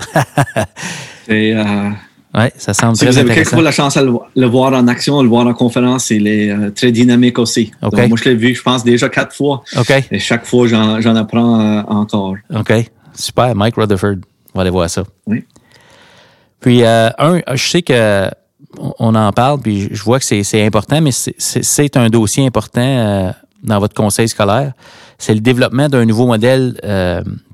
oui, ça semble si vous avez quelquefois la chance de le, voir en action, le voir en conférence, il est euh, très dynamique aussi. Donc, moi, je l'ai vu, je pense, déjà quatre fois. Et chaque fois, j'en apprends euh, encore. OK. Super. Mike Rutherford. On va aller voir ça. Oui. Puis, euh, un, je sais que on en parle, puis je vois que c'est important, mais c'est un dossier important dans votre conseil scolaire. C'est le développement d'un nouveau modèle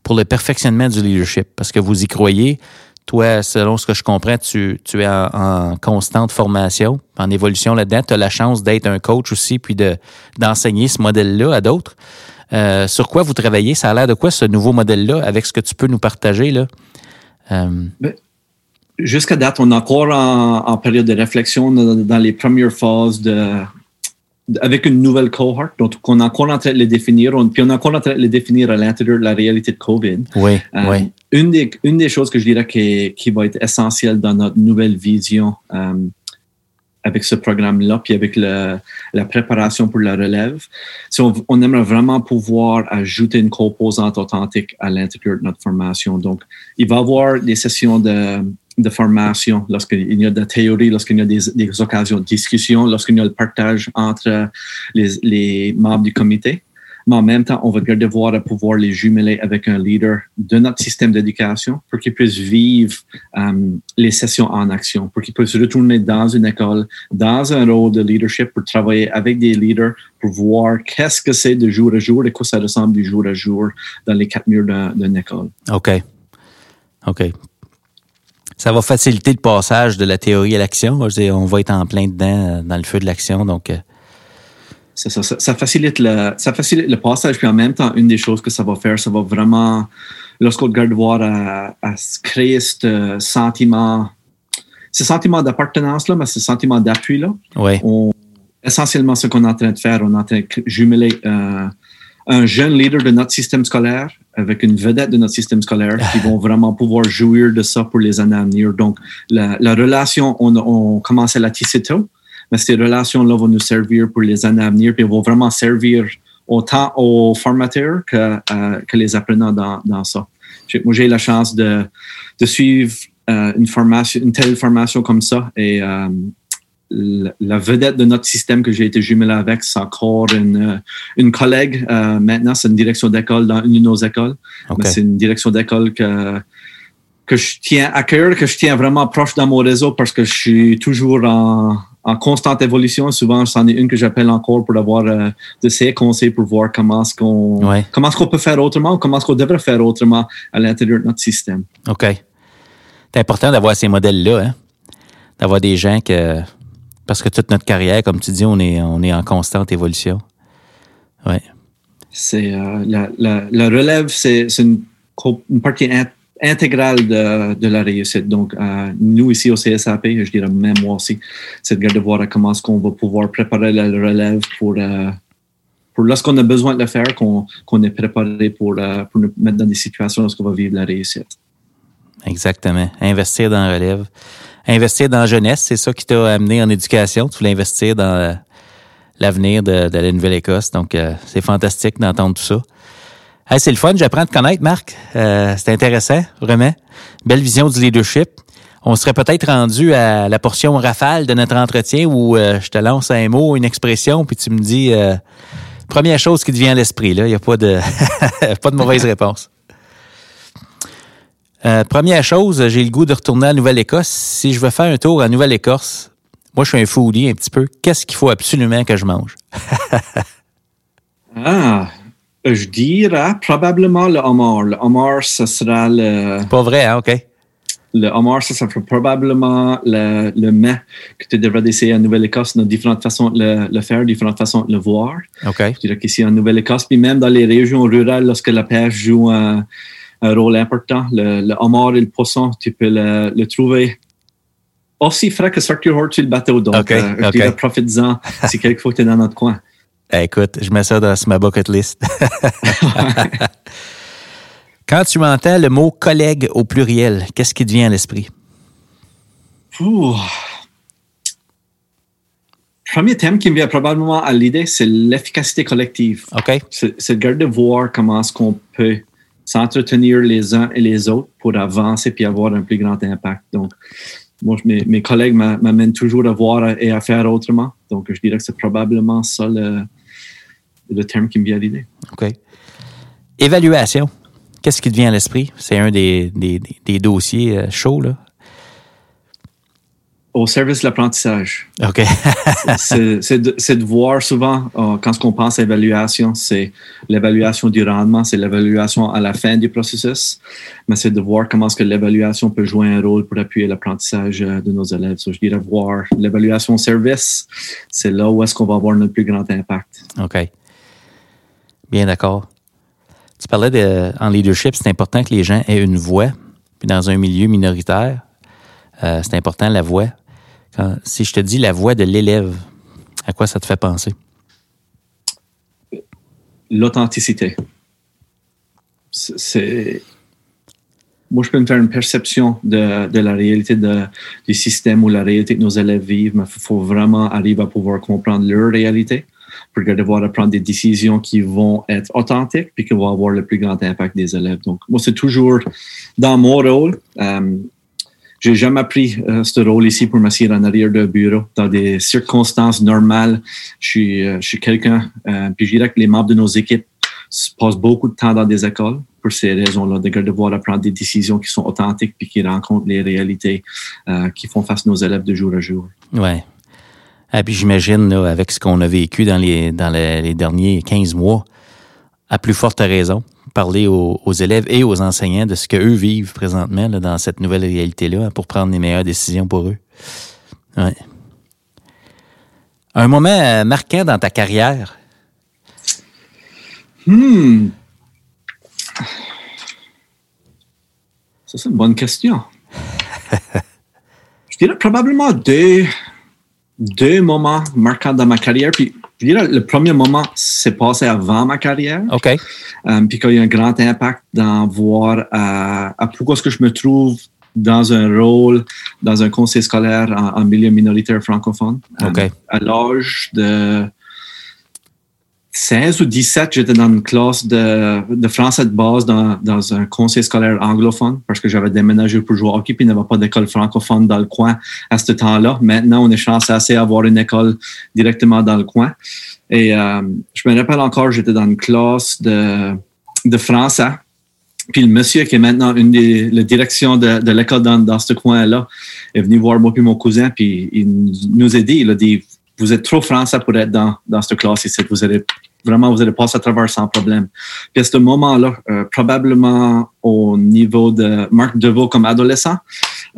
pour le perfectionnement du leadership, parce que vous y croyez toi, selon ce que je comprends, tu, tu es en, constante formation, en évolution là-dedans. Tu as la chance d'être un coach aussi, puis de, d'enseigner ce modèle-là à d'autres. Euh, sur quoi vous travaillez? Ça a l'air de quoi ce nouveau modèle-là, avec ce que tu peux nous partager? Là? Euh... Ben, jusqu'à date, on est encore en, période de réflexion dans les premières phases de, avec une nouvelle cohorte, donc on est encore en train de les définir, on, puis on est encore en train de les définir à l'intérieur de la réalité de COVID. Oui, euh, oui. Une des, une des choses que je dirais qui, qui va être essentielle dans notre nouvelle vision euh, avec ce programme-là, puis avec le, la préparation pour la relève, c'est on, on, aimerait vraiment pouvoir ajouter une composante authentique à l'intérieur de notre formation. Donc, il va y avoir des sessions de de formation, lorsqu'il y a de la théorie, lorsqu'il y a des, occasions de discussion, lorsqu'il y a le partage entre les, membres du comité. Mais en même temps, on va devoir pouvoir les jumeler avec un leader de notre système d'éducation pour qu'ils puissent vivre euh, les sessions en action, pour qu'ils puissent retourner dans une école, dans un rôle de leadership pour travailler avec des leaders, pour voir qu'est-ce que c'est de jour à jour et quoi ça ressemble du jour à jour dans les quatre murs d'une école. OK. OK ça va faciliter le passage de la théorie à l'action. On va être en plein dedans, euh, dans le feu de l'action. Donc, euh. ça, ça, facilite le, ça facilite le passage. Puis en même temps, une des choses que ça va faire, ça va vraiment, lorsqu'on regarde voir à, à créer ce sentiment, ce sentiment d'appartenance-là, mais ce sentiment d'appui-là. Oui. essentiellement, ce qu'on est en train de faire, on est en train de jumeler euh, un jeune leader de notre système scolaire avec une vedette de notre système scolaire qui vont vraiment pouvoir jouir de ça pour les années à venir. Donc, la, relation, on, commence à la tisser tôt, mais ces relations-là vont nous servir pour les années à venir, puis vont vraiment servir autant aux formateurs que, euh, les apprenants dans, ça. Moi, j'ai la chance de, suivre euh, une une telle formation comme ça et euh, la vedette de notre système que j'ai été jumelé avec, c'est encore une, une collègue. Euh, maintenant, c'est une direction d'école dans une de nos écoles. C'est une direction d'école que, que je tiens à cœur, que je tiens vraiment proche dans mon réseau parce que je suis toujours en, en constante évolution. Souvent, c'en est une que j'appelle encore pour avoir euh, de ces conseils pour voir comment est-ce qu'on comment est-ce qu'on peut faire autrement ou comment est-ce qu'on devrait faire autrement à l'intérieur de notre système. OK. C'est important d'avoir ces modèles-là, hein? d'avoir des gens que... Parce que toute notre carrière, comme tu dis, on est, on est en constante évolution. Ouais. C'est euh, la, la, la, relève, c'est une, une partie intégrale de, de, la réussite. Donc, euh, nous ici au CSAP, je dirais même moi aussi, c'est de voir comment est-ce qu'on va pouvoir préparer la relève pour, euh, pour lorsqu'on a besoin de le faire, qu'on est préparé pour, euh, pour nous mettre dans des situations lorsqu'on va vivre la réussite. Exactement. Investir dans la relève. Investir dans la jeunesse, c'est ça qui t'a amené en éducation? Tu voulais investir dans l'avenir de, de, la Nouvelle-Écosse. Donc, c'est fantastique d'entendre tout ça c'est le fun, j'apprends à te connaître, Marc. Euh, c'est intéressant, vraiment. Belle vision du leadership. On serait peut-être rendu à la portion rafale de notre entretien où euh, je te lance un mot, une expression, puis tu me dis euh, première chose qui te vient à l'esprit. Là, il n'y a pas de pas de mauvaise réponse. Première chose, j'ai le goût de retourner à Nouvelle-Écosse. Si je veux faire un tour à Nouvelle-Écosse, moi je suis un foodie un petit peu. Qu'est-ce qu'il faut absolument que je mange? ah, je dirais probablement le homard. Le homard, ce sera le. C'est pas vrai, hein? OK. Le homard, ça, ça sera probablement le, le mets que tu devrais essayer en Nouvelle-Écosse. A différentes façons de le, faire, différentes façons de le voir. OK. Je dirais qu'ici en Nouvelle-Écosse, puis même dans les régions rurales, lorsque la pêche joue un, rôle important, le, le, homard et le poisson, tu peux le, le trouver aussi frais que sortir hors le bateau. Donc, okay, euh, je dirais, profite-en si quelquefois tu es dans notre coin. Eh, écoute, je mets ça dans ma bucket list. Quand tu m'entends le mot collègue au pluriel, qu'est-ce qui te vient à l'esprit? Premier thème qui me vient probablement à l'idée, c'est l'efficacité collective. OK. C'est de voir comment est-ce qu'on peut s'entretenir les uns et les autres pour avancer puis avoir un plus grand impact. Donc, moi, mes, collègues m'amènent toujours à voir et à faire autrement. Donc, je dirais que c'est probablement ça le, le terme qui me vient à l'idée. OK. Évaluation. Qu'est-ce qui te vient à l'esprit? C'est un des, des, des dossiers euh, chauds, là. Au service de l'apprentissage. OK. c'est de, de, voir souvent, euh, quand on pense à évaluation, c'est l'évaluation du rendement, c'est l'évaluation à la fin du processus, mais c'est de voir comment est-ce que l'évaluation peut jouer un rôle pour appuyer l'apprentissage euh, de nos élèves. So, je dirais voir l'évaluation au service, c'est là où est-ce qu'on va avoir notre plus grand impact. OK. Bien d'accord. Tu parlais de, en leadership, c'est important que les gens aient une voix. Puis dans un milieu minoritaire, euh, c'est important la voix. Si je te dis la voix de l'élève, à quoi ça te fait penser? L'authenticité. C'est. Moi, je peux me faire une perception de, la réalité du système ou la réalité que nos élèves vivent, mais il faut vraiment arriver à pouvoir comprendre leur réalité pour devoir prendre des décisions qui vont être authentiques puis qui vont avoir le plus grand impact des élèves. Donc, moi, c'est toujours dans mon rôle. Euh, j'ai jamais pris euh, ce rôle ici pour m'asseoir en arrière d'un bureau. Dans des circonstances normales, je suis, euh, quelqu'un, euh, puis je dirais que les membres de nos équipes passent beaucoup de temps dans des écoles pour ces raisons-là, de devoir prendre des décisions qui sont authentiques puis qui rencontrent les réalités qui font face à nos élèves de jour à jour. Ouais, et ah, puis j'imagine, avec ce qu'on a vécu dans les, dans les, derniers 15 mois, à plus forte raison, parler aux, élèves et aux enseignants de ce qu'eux vivent présentement dans cette nouvelle réalité-là pour prendre les meilleures décisions pour eux. Ouais. Un moment euh, marquant dans ta carrière? Hmm. Ça, c'est une bonne question. Je dirais probablement deux deux moments marquants dans ma carrière. Puis, je dirais, le premier moment s'est passé avant ma carrière. OK. Um, puis qu'il y a eu un grand impact dans voir euh, à pourquoi est-ce que je me trouve dans un rôle, dans un conseil scolaire en, milieu minoritaire francophone. OK. à l'âge de 16 ou 17, j'étais dans une classe de, de français de base dans, dans, un conseil scolaire anglophone parce que j'avais déménagé pour jouer au hockey puis il n'y avait pas d'école francophone dans le coin à ce temps-là. Maintenant, on est chanceux assez d'avoir une école directement dans le coin. Et euh, je me rappelle encore, j'étais dans une classe de, de français Puis le monsieur qui est maintenant une des la direction de, de l'école dans, dans ce coin-là est venu voir moi puis mon cousin, puis il nous a dit, il a dit, vous êtes trop français pour être dans, dans cette classe ici. Vous allez vraiment, vous allez passer à travers sans problème. Puis à ce moment-là, euh, probablement au niveau de Marc Deveau comme adolescent,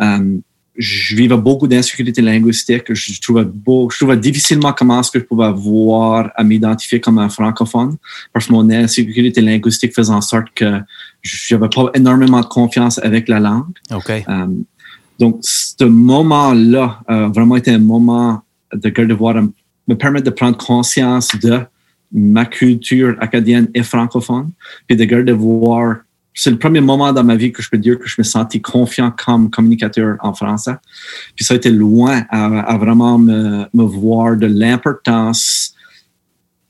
euh, je vivais beaucoup d'insécurité linguistique. Je trouvais, beau, je trouvais difficilement comment est-ce que je pouvais avoir à m'identifier comme un francophone parce que mon insécurité linguistique faisait en sorte que je n'avais pas énormément de confiance avec la langue. OK. Euh, donc, ce moment-là a vraiment été un moment de devoir me permettre de prendre conscience de ma culture acadienne et francophone, puis de de voir c'est le premier moment dans ma vie que je peux dire que je me sentais confiant comme communicateur en français. Puis ça a été loin à, vraiment me, me, voir de l'importance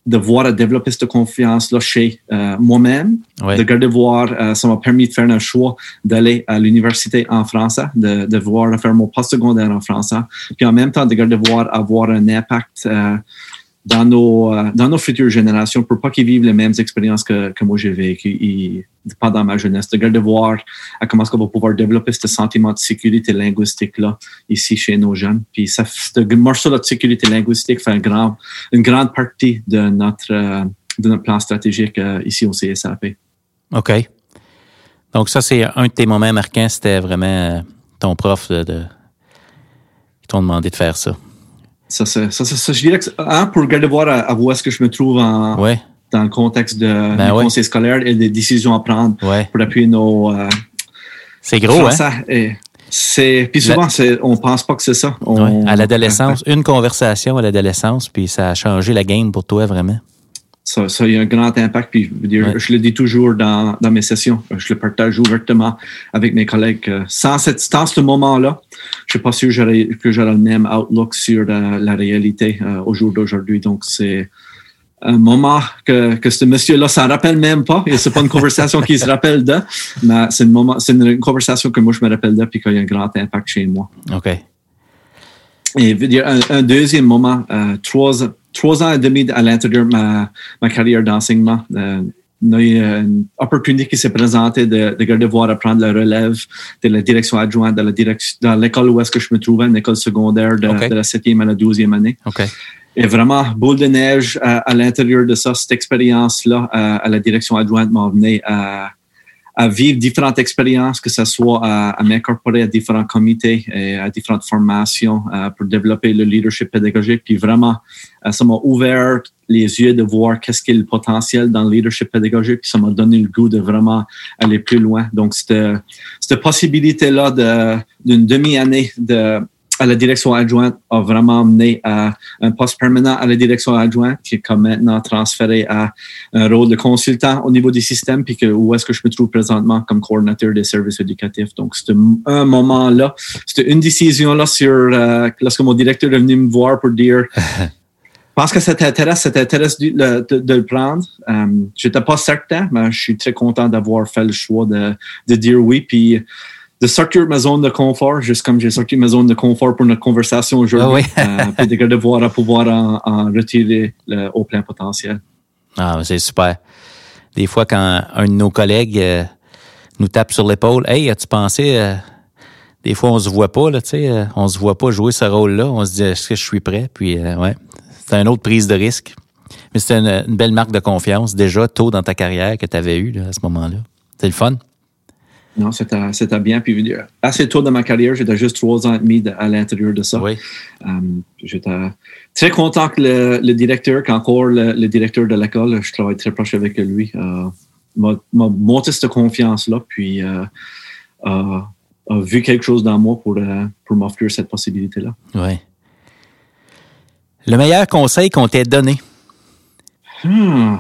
de voir à développer cette confiance-là chez euh, moi-même. De garder voir, euh, ça m'a permis de faire un choix d'aller à l'université en français, de, de voir faire mon post-secondaire en français. Puis en même temps, de garder voir avoir un impact euh, dans nos, euh, dans nos futures générations pour pas qu'ils vivent les mêmes expériences que, que moi j'ai vécues pendant ma jeunesse. De de voir à comment est-ce qu'on va pouvoir développer ce sentiment de sécurité linguistique-là ici chez nos jeunes. Puis ça, ce morceau de sécurité linguistique fait une grande partie de notre, euh, de notre plan stratégique euh, ici au CSAP. OK. Donc ça, c'est un de tes moments marquants, c'était vraiment ton prof de qui t'ont demandé de faire ça. Ça, ça, ça, ça, je dirais que, hein, pour regarder voir à, où est-ce que je me trouve en, dans le contexte de, ben conseil scolaire et des décisions à prendre pour appuyer nos. Euh, c'est gros, hein? c'est, puis souvent, c'est, on pense pas que c'est ça. À l'adolescence, une conversation à l'adolescence, puis ça a changé la game pour toi vraiment ça, ça a un grand impact. Puis, je le dis toujours dans, dans, mes sessions, je le partage ouvertement avec mes collègues. Sans, cette, sans ce moment-là, je suis pas sûr que j'aurais le même outlook sur la, réalité euh, au jour d'aujourd'hui. Donc, c'est un moment que, que ce monsieur-là s'en rappelle même pas. Et c'est pas une conversation qu'il se rappelle de, mais c'est moment, c'est une, conversation que moi je me rappelle de puis qui a un grand impact chez moi. OK. Et dire un, un deuxième moment, euh, trois, trois ans et demi à l'intérieur de ma, ma carrière d'enseignement. Euh, il y a une opportunité qui s'est présentée de, de, de voir prendre la relève de la direction adjointe de la direction, dans l'école où est-ce que je me trouvais, une école secondaire de, de la septième à la douzième année. Okay. Et vraiment, boule de neige à, à l'intérieur de ça, cette expérience-là à, à, la direction adjointe m'a amené à, à vivre différentes expériences, que ce soit à, à m'incorporer à différents comités et à différentes formations euh, pour développer le leadership pédagogique. Puis vraiment, euh, ça m'a ouvert les yeux de voir qu'est-ce qu'est le potentiel dans le leadership pédagogique. Puis ça m'a donné le goût de vraiment aller plus loin. Donc, cette, possibilité-là d'une demi-année de à la direction adjointe a vraiment mené à un poste permanent à la direction adjointe qui est comme maintenant transféré à un rôle de consultant au niveau du système puis que où est-ce que je me trouve présentement comme coordinateur des services éducatifs. Donc, c'était un moment-là, c'était une décision là sur euh, lorsque mon directeur est venu me voir pour dire pense que ça t'intéresse, ça t'intéresse de, de, le prendre. Euh, J'étais pas certain, mais je suis très content d'avoir fait le choix de, de dire oui. Puis de sortir de ma zone de confort, juste comme j'ai sorti de ma zone de confort pour notre conversation aujourd'hui, ah oui. euh, de voir à pouvoir en, retirer le, au plein potentiel. Ah, c'est super. Des fois, quand un de nos collègues euh, nous tape sur l'épaule, Hey, as-tu pensé, euh, des fois, on se voit pas, là, tu sais, euh, on se voit pas jouer ce rôle-là. On se dit, est-ce que je suis prêt? Puis, ouais, c'est une autre prise de risque. Mais c'était une, une, belle marque de confiance, déjà, tôt dans ta carrière que tu avais eu à ce moment-là. C'est le fun. Non, c'était bien. Puis assez tôt dans ma carrière, j'étais juste trois ans et demi à l'intérieur de ça. Oui. Um, j'étais très content que le, le directeur, qu'encore le, le, directeur de l'école, je travaille très proche avec lui, uh, m'a monté cette confiance-là, puis uh, uh, a vu quelque chose dans moi pour, pour m'offrir cette possibilité-là. Oui. Le meilleur conseil qu'on t'ait donné? Hmm,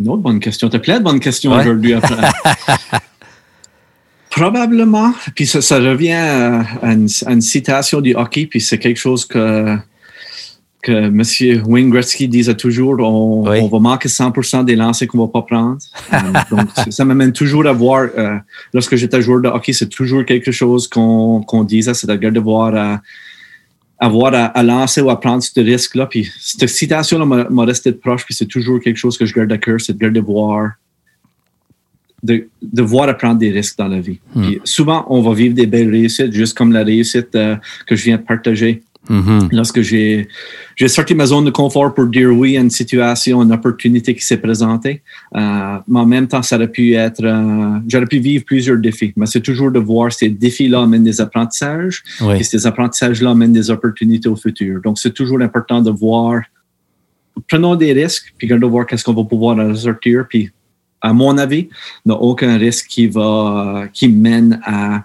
une autre bonne question. Tu as plein de bonnes questions aujourd'hui. Probablement. Puis ça, ça revient à une, à une, citation du hockey, puis c'est quelque chose que, que M. Wayne Gretzky disait toujours, on, oui. on va manquer 100% des lancers qu'on va pas prendre. Euh, donc, ça m'amène toujours à voir, euh, lorsque j'étais joueur de hockey, c'est toujours quelque chose qu'on qu'on disait, c'est-à-dire de voir à, avoir à, à, lancer ou à prendre ce risque-là. Puis cette citation-là m'a resté proche, puis c'est toujours quelque chose que je garde à cœur, c'est de garder voir de devoir apprendre des risques dans la vie. Puis souvent, on va vivre des belles réussites, juste comme la réussite euh, que je viens de partager. Mhm. Lorsque j'ai j'ai sorti ma zone de confort pour dire oui à une situation, une opportunité qui s'est présentée, euh, mais en même temps, ça aurait pu être, euh, j'aurais pu vivre plusieurs défis. Mais c'est toujours de voir ces défis-là amènent des apprentissages Oui. et ces apprentissages-là amènent des opportunités au futur. Donc, c'est toujours important de voir, prenons des risques, puis de voir qu'est-ce qu'on va pouvoir en ressortir. Puis, à mon avis, il n'y a aucun risque qui va, qui mène à,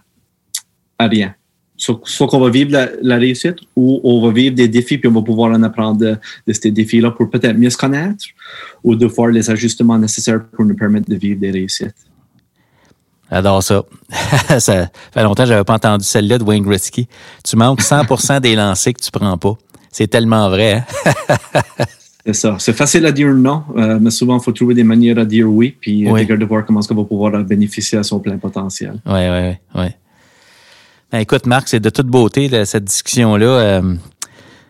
à rien. Soit, qu'on va vivre la, réussite ou on va vivre des défis puis on va pouvoir en apprendre de, ces défis-là pour peut-être mieux se connaître ou de faire les ajustements nécessaires pour nous permettre de vivre des réussites. J'adore ça. ça fait longtemps que j'avais pas entendu celle-là de Wayne Gretzky. Tu manques 100% des lancers que tu prends pas. C'est tellement vrai. hein? C'est ça. C'est facile à dire non, euh, mais souvent, il faut trouver des manières à dire oui, puis euh, Oui. regarder voir comment est-ce qu'on va pouvoir bénéficier à son plein potentiel. Oui, oui, oui. Ouais. Ben, écoute, Marc, c'est de toute beauté, là, cette discussion-là. euh,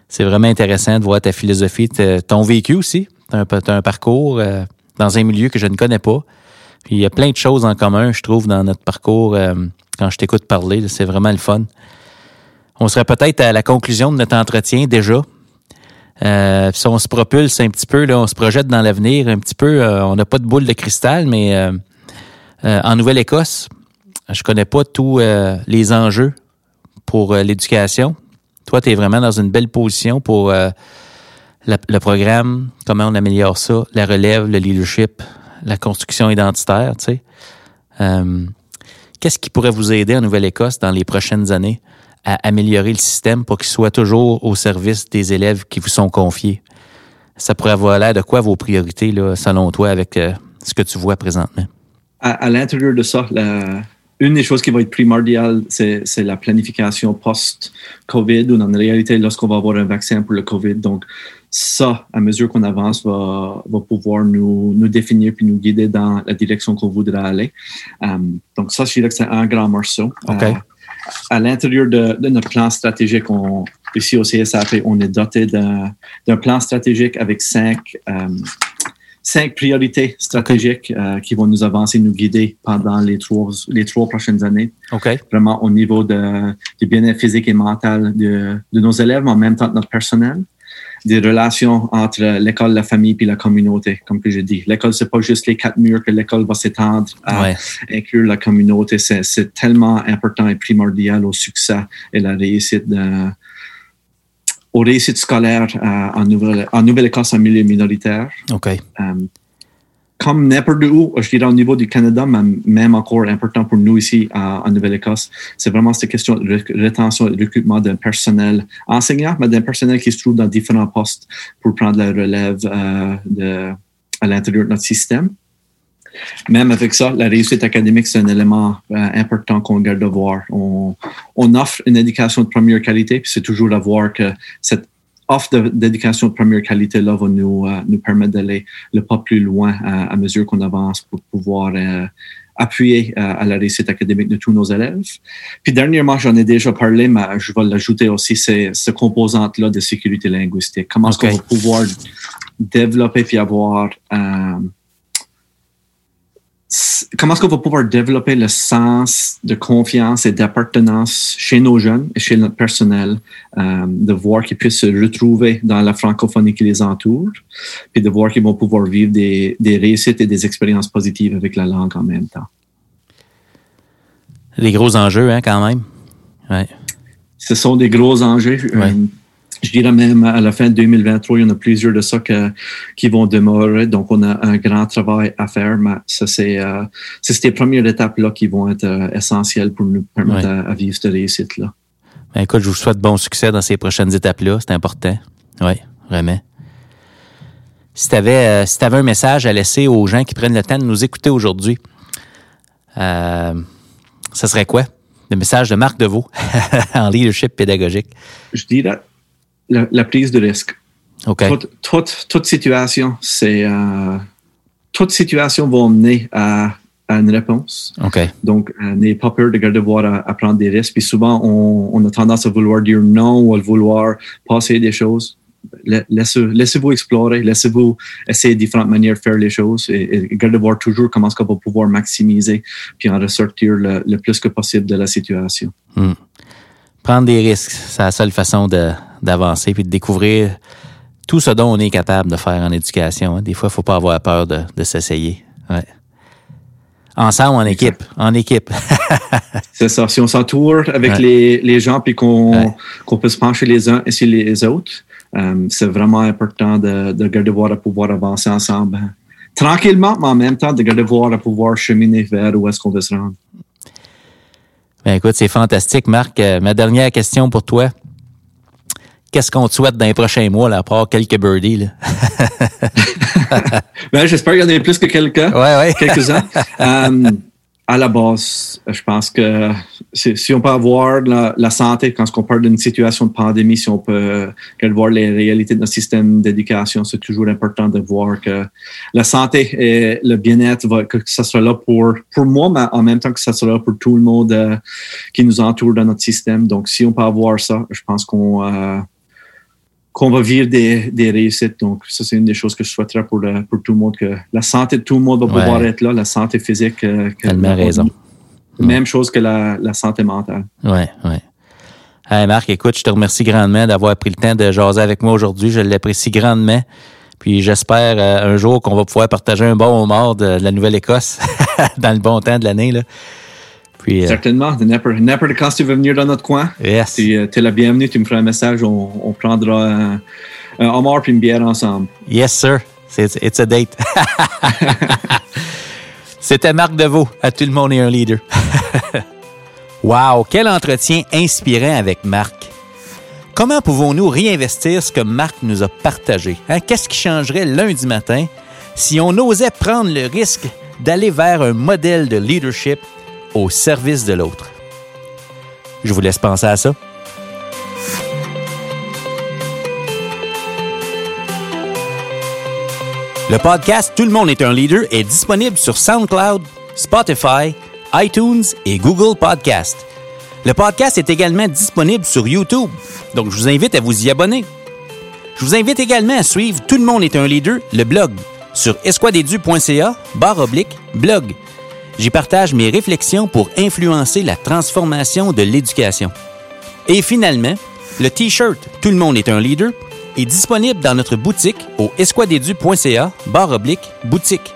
c'est vraiment intéressant de voir ta philosophie, ton vécu aussi. Tu as, un parcours euh, dans un milieu que je ne connais pas. Puis il y a plein de choses en commun, je trouve, dans notre parcours. quand je t'écoute parler, c'est vraiment le fun. On serait peut-être à la conclusion de notre entretien déjà. Euh, si on se propulse un petit peu, là, on se projette dans l'avenir un petit peu. euh, on n'a pas de boule de cristal, mais euh, euh, en Nouvelle-Écosse, je connais pas tous euh, les enjeux pour euh, l'éducation. Toi, tu es vraiment dans une belle position pour le programme, comment on améliore ça, la relève, le leadership, la construction identitaire, tu sais. Qu'est-ce qui pourrait vous aider en Nouvelle-Écosse dans les prochaines années? À améliorer le système pour qu'il soit toujours au service des élèves qui vous sont confiés? Ça pourrait avoir l'air de quoi vos priorités, là, selon toi, avec euh, ce que tu vois présentement? À, à l'intérieur de ça, la- une des choses qui va être primordiale, c'est la planification post-COVID ou dans la réalité, lorsqu'on va avoir un vaccin pour le COVID. Donc, ça, à mesure qu'on avance, va, va pouvoir nous, nous définir puis nous guider dans la direction qu'on voudra aller. Euh, donc, ça, je dirais que c'est un grand morceau. OK. Euh, à l'intérieur de, de notre plan stratégique, on, ici au CSAP, on est doté d'un plan stratégique avec cinq, euh, cinq priorités stratégiques euh, qui vont nous avancer, nous guider pendant les trois, les trois prochaines années, OK. vraiment au niveau de, du bien-être physique et mental de, de nos élèves, mais en même temps de notre personnel, des relations entre l'école, la famille puis la communauté, comme que j'ai dit. L'école, c'est pas juste les quatre murs que l'école va s'étendre à Ouais. inclure la communauté. C'est tellement important et primordial au succès et la réussite de, aux réussites scolaires euh, en Nouvelle- en Nouvelle-Écosse en milieu minoritaire. OK. Euh, comme n'importe où, je dirais au niveau du Canada, mais même encore important pour nous ici à- en Nouvelle-Écosse, c'est vraiment cette question de ré- rétention et de recrutement d'un personnel enseignant, mais d'un personnel qui se trouve dans différents postes pour prendre la relève euh, à l'intérieur de notre système. Même avec ça, la réussite académique, c'est un élément euh, important qu'on garde de voir. On, on offre une éducation de première qualité, puis c'est toujours à voir que cette offre de- d'éducation de première qualité-là va nous, euh, nous permettre d'aller le pas plus loin à, à mesure qu'on avance pour pouvoir euh, appuyer euh, à la réussite académique de tous nos élèves. Puis dernièrement, j'en ai déjà parlé, mais je vais l'ajouter aussi, c'est ce composante-là de sécurité linguistique. Comment est-ce qu'on va pouvoir développer puis avoir... comment est-ce qu'on va pouvoir développer le sens de confiance et d'appartenance chez nos jeunes et chez notre personnel, euh, de voir qu'ils puissent se retrouver dans la francophonie qui les entoure, puis de voir qu'ils vont pouvoir vivre des, des réussites et des expériences positives avec la langue en même temps. Des gros enjeux, hein, quand même. Ouais. Ce sont des gros enjeux. Ouais. Euh, je dirais même à la fin de 2023, il y en a plusieurs de ça que- qui vont demeurer. Donc, on a un grand travail à faire, mais ça, c'est euh, c'est ces premières étapes-là qui vont être euh, essentielles pour nous permettre Ouais. à, à vivre cette réussite-là. Ben, écoute, je vous souhaite bon succès dans ces prochaines étapes-là. C'est important. Oui, vraiment. Si tu avais, un message à laisser aux gens qui prennent le temps de nous écouter aujourd'hui, euh, ça serait quoi? Le message de Marc Deveau en leadership pédagogique. Je dirais la, la prise de risque. Toute, toute, toute situation, c'est euh, toute situation va mener à, à une réponse. Donc, euh, n'ayez pas peur de garder voir à, à prendre des risques. Puis souvent, on, on a tendance à vouloir dire non ou à vouloir passer des choses. laissez-vous explorer, laissez-vous essayer différentes manières de faire les choses et, gardez voir toujours comment est-ce qu'on va pouvoir maximiser puis en ressortir le, plus que possible de la situation. Hmm. Prendre des risques, c'est la seule façon d'avancer puis de découvrir tout ce dont on est capable de faire en éducation. Hein. Des fois, il ne faut pas avoir peur de, s'essayer. Ensemble, en équipe. En équipe. c'est ça. Si on s'entoure avec les, gens puis qu'on peut se pencher les uns et sur les autres, euh, c'est vraiment important de, garder voir à pouvoir avancer ensemble. Hein. Tranquillement, mais en même temps, de garder voir à pouvoir cheminer vers où est-ce qu'on veut se rendre. Ben écoute, c'est fantastique, Marc. Euh, ma dernière question pour toi qu'est-ce qu'on te souhaite dans les prochains mois, là, à part quelques birdies? Là? ben, J'espère qu'il y en a plus que quelques, ouais, ouais. quelques-uns. Euh, à la base, je pense que si on peut avoir la, santé, quand on parle d'une situation de pandémie, si on peut voir les réalités de notre système d'éducation, c'est toujours important de voir que la santé et le bien-être, que ça sera là pour, pour moi, mais en même temps que ça sera là pour tout le monde euh, qui nous entoure dans notre système. Donc, si on peut avoir ça, je pense qu'on euh, qu'on va vivre des, des, réussites. Donc, ça, c'est une des choses que je souhaiterais pour, pour tout le monde, que la santé de tout le monde va pouvoir être là, la santé physique. Euh, raison. Même chose que la, la santé mentale. Oui, oui. Hey Marc, écoute, je te remercie grandement d'avoir pris le temps de jaser avec moi aujourd'hui. Je l'apprécie grandement. Puis j'espère euh, un jour qu'on va pouvoir partager un bon moment de, de la Nouvelle-Écosse dans le bon temps de l'année. Euh, Certainement. N'importe quand tu veux venir dans notre coin, yes. tu es la bienvenue. Tu me feras un message. On, prendra un, un homard et une bière ensemble. Yes, sir. It's, a date. C'était Marc Deveau. À tout le monde et un leader. wow! Quel entretien inspirant avec Marc. Comment pouvons-nous réinvestir ce que Marc nous a partagé? Hein? Qu'est-ce qui changerait lundi matin si on osait prendre le risque d'aller vers un modèle de leadership au service de l'autre. Je vous laisse penser à ça. Le podcast Tout le monde est un leader est disponible sur SoundCloud, Spotify, iTunes et Google Podcast. Le podcast est également disponible sur YouTube, donc je vous invite à vous y abonner. Je vous invite également à suivre Tout le monde est un leader, le blog, sur esquadedu.ca, barre oblique, blog. J'y partage mes réflexions pour influencer la transformation de l'éducation. Et finalement, le T-shirt Tout le monde est un leader est disponible dans notre boutique au esquadedu.ca barre oblique boutique.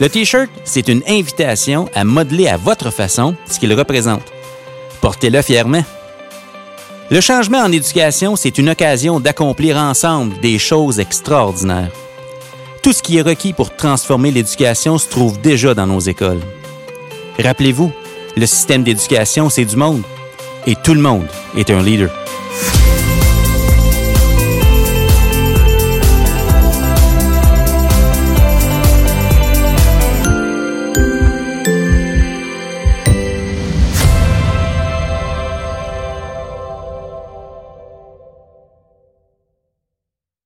Le T-shirt, c'est une invitation à modeler à votre façon ce qu'il représente. Portez-le fièrement. Le changement en éducation, c'est une occasion d'accomplir ensemble des choses extraordinaires. Tout ce qui est requis pour transformer l'éducation se trouve déjà dans nos écoles. Rappelez-vous, le système d'éducation, c'est du monde. Et tout le monde est un leader.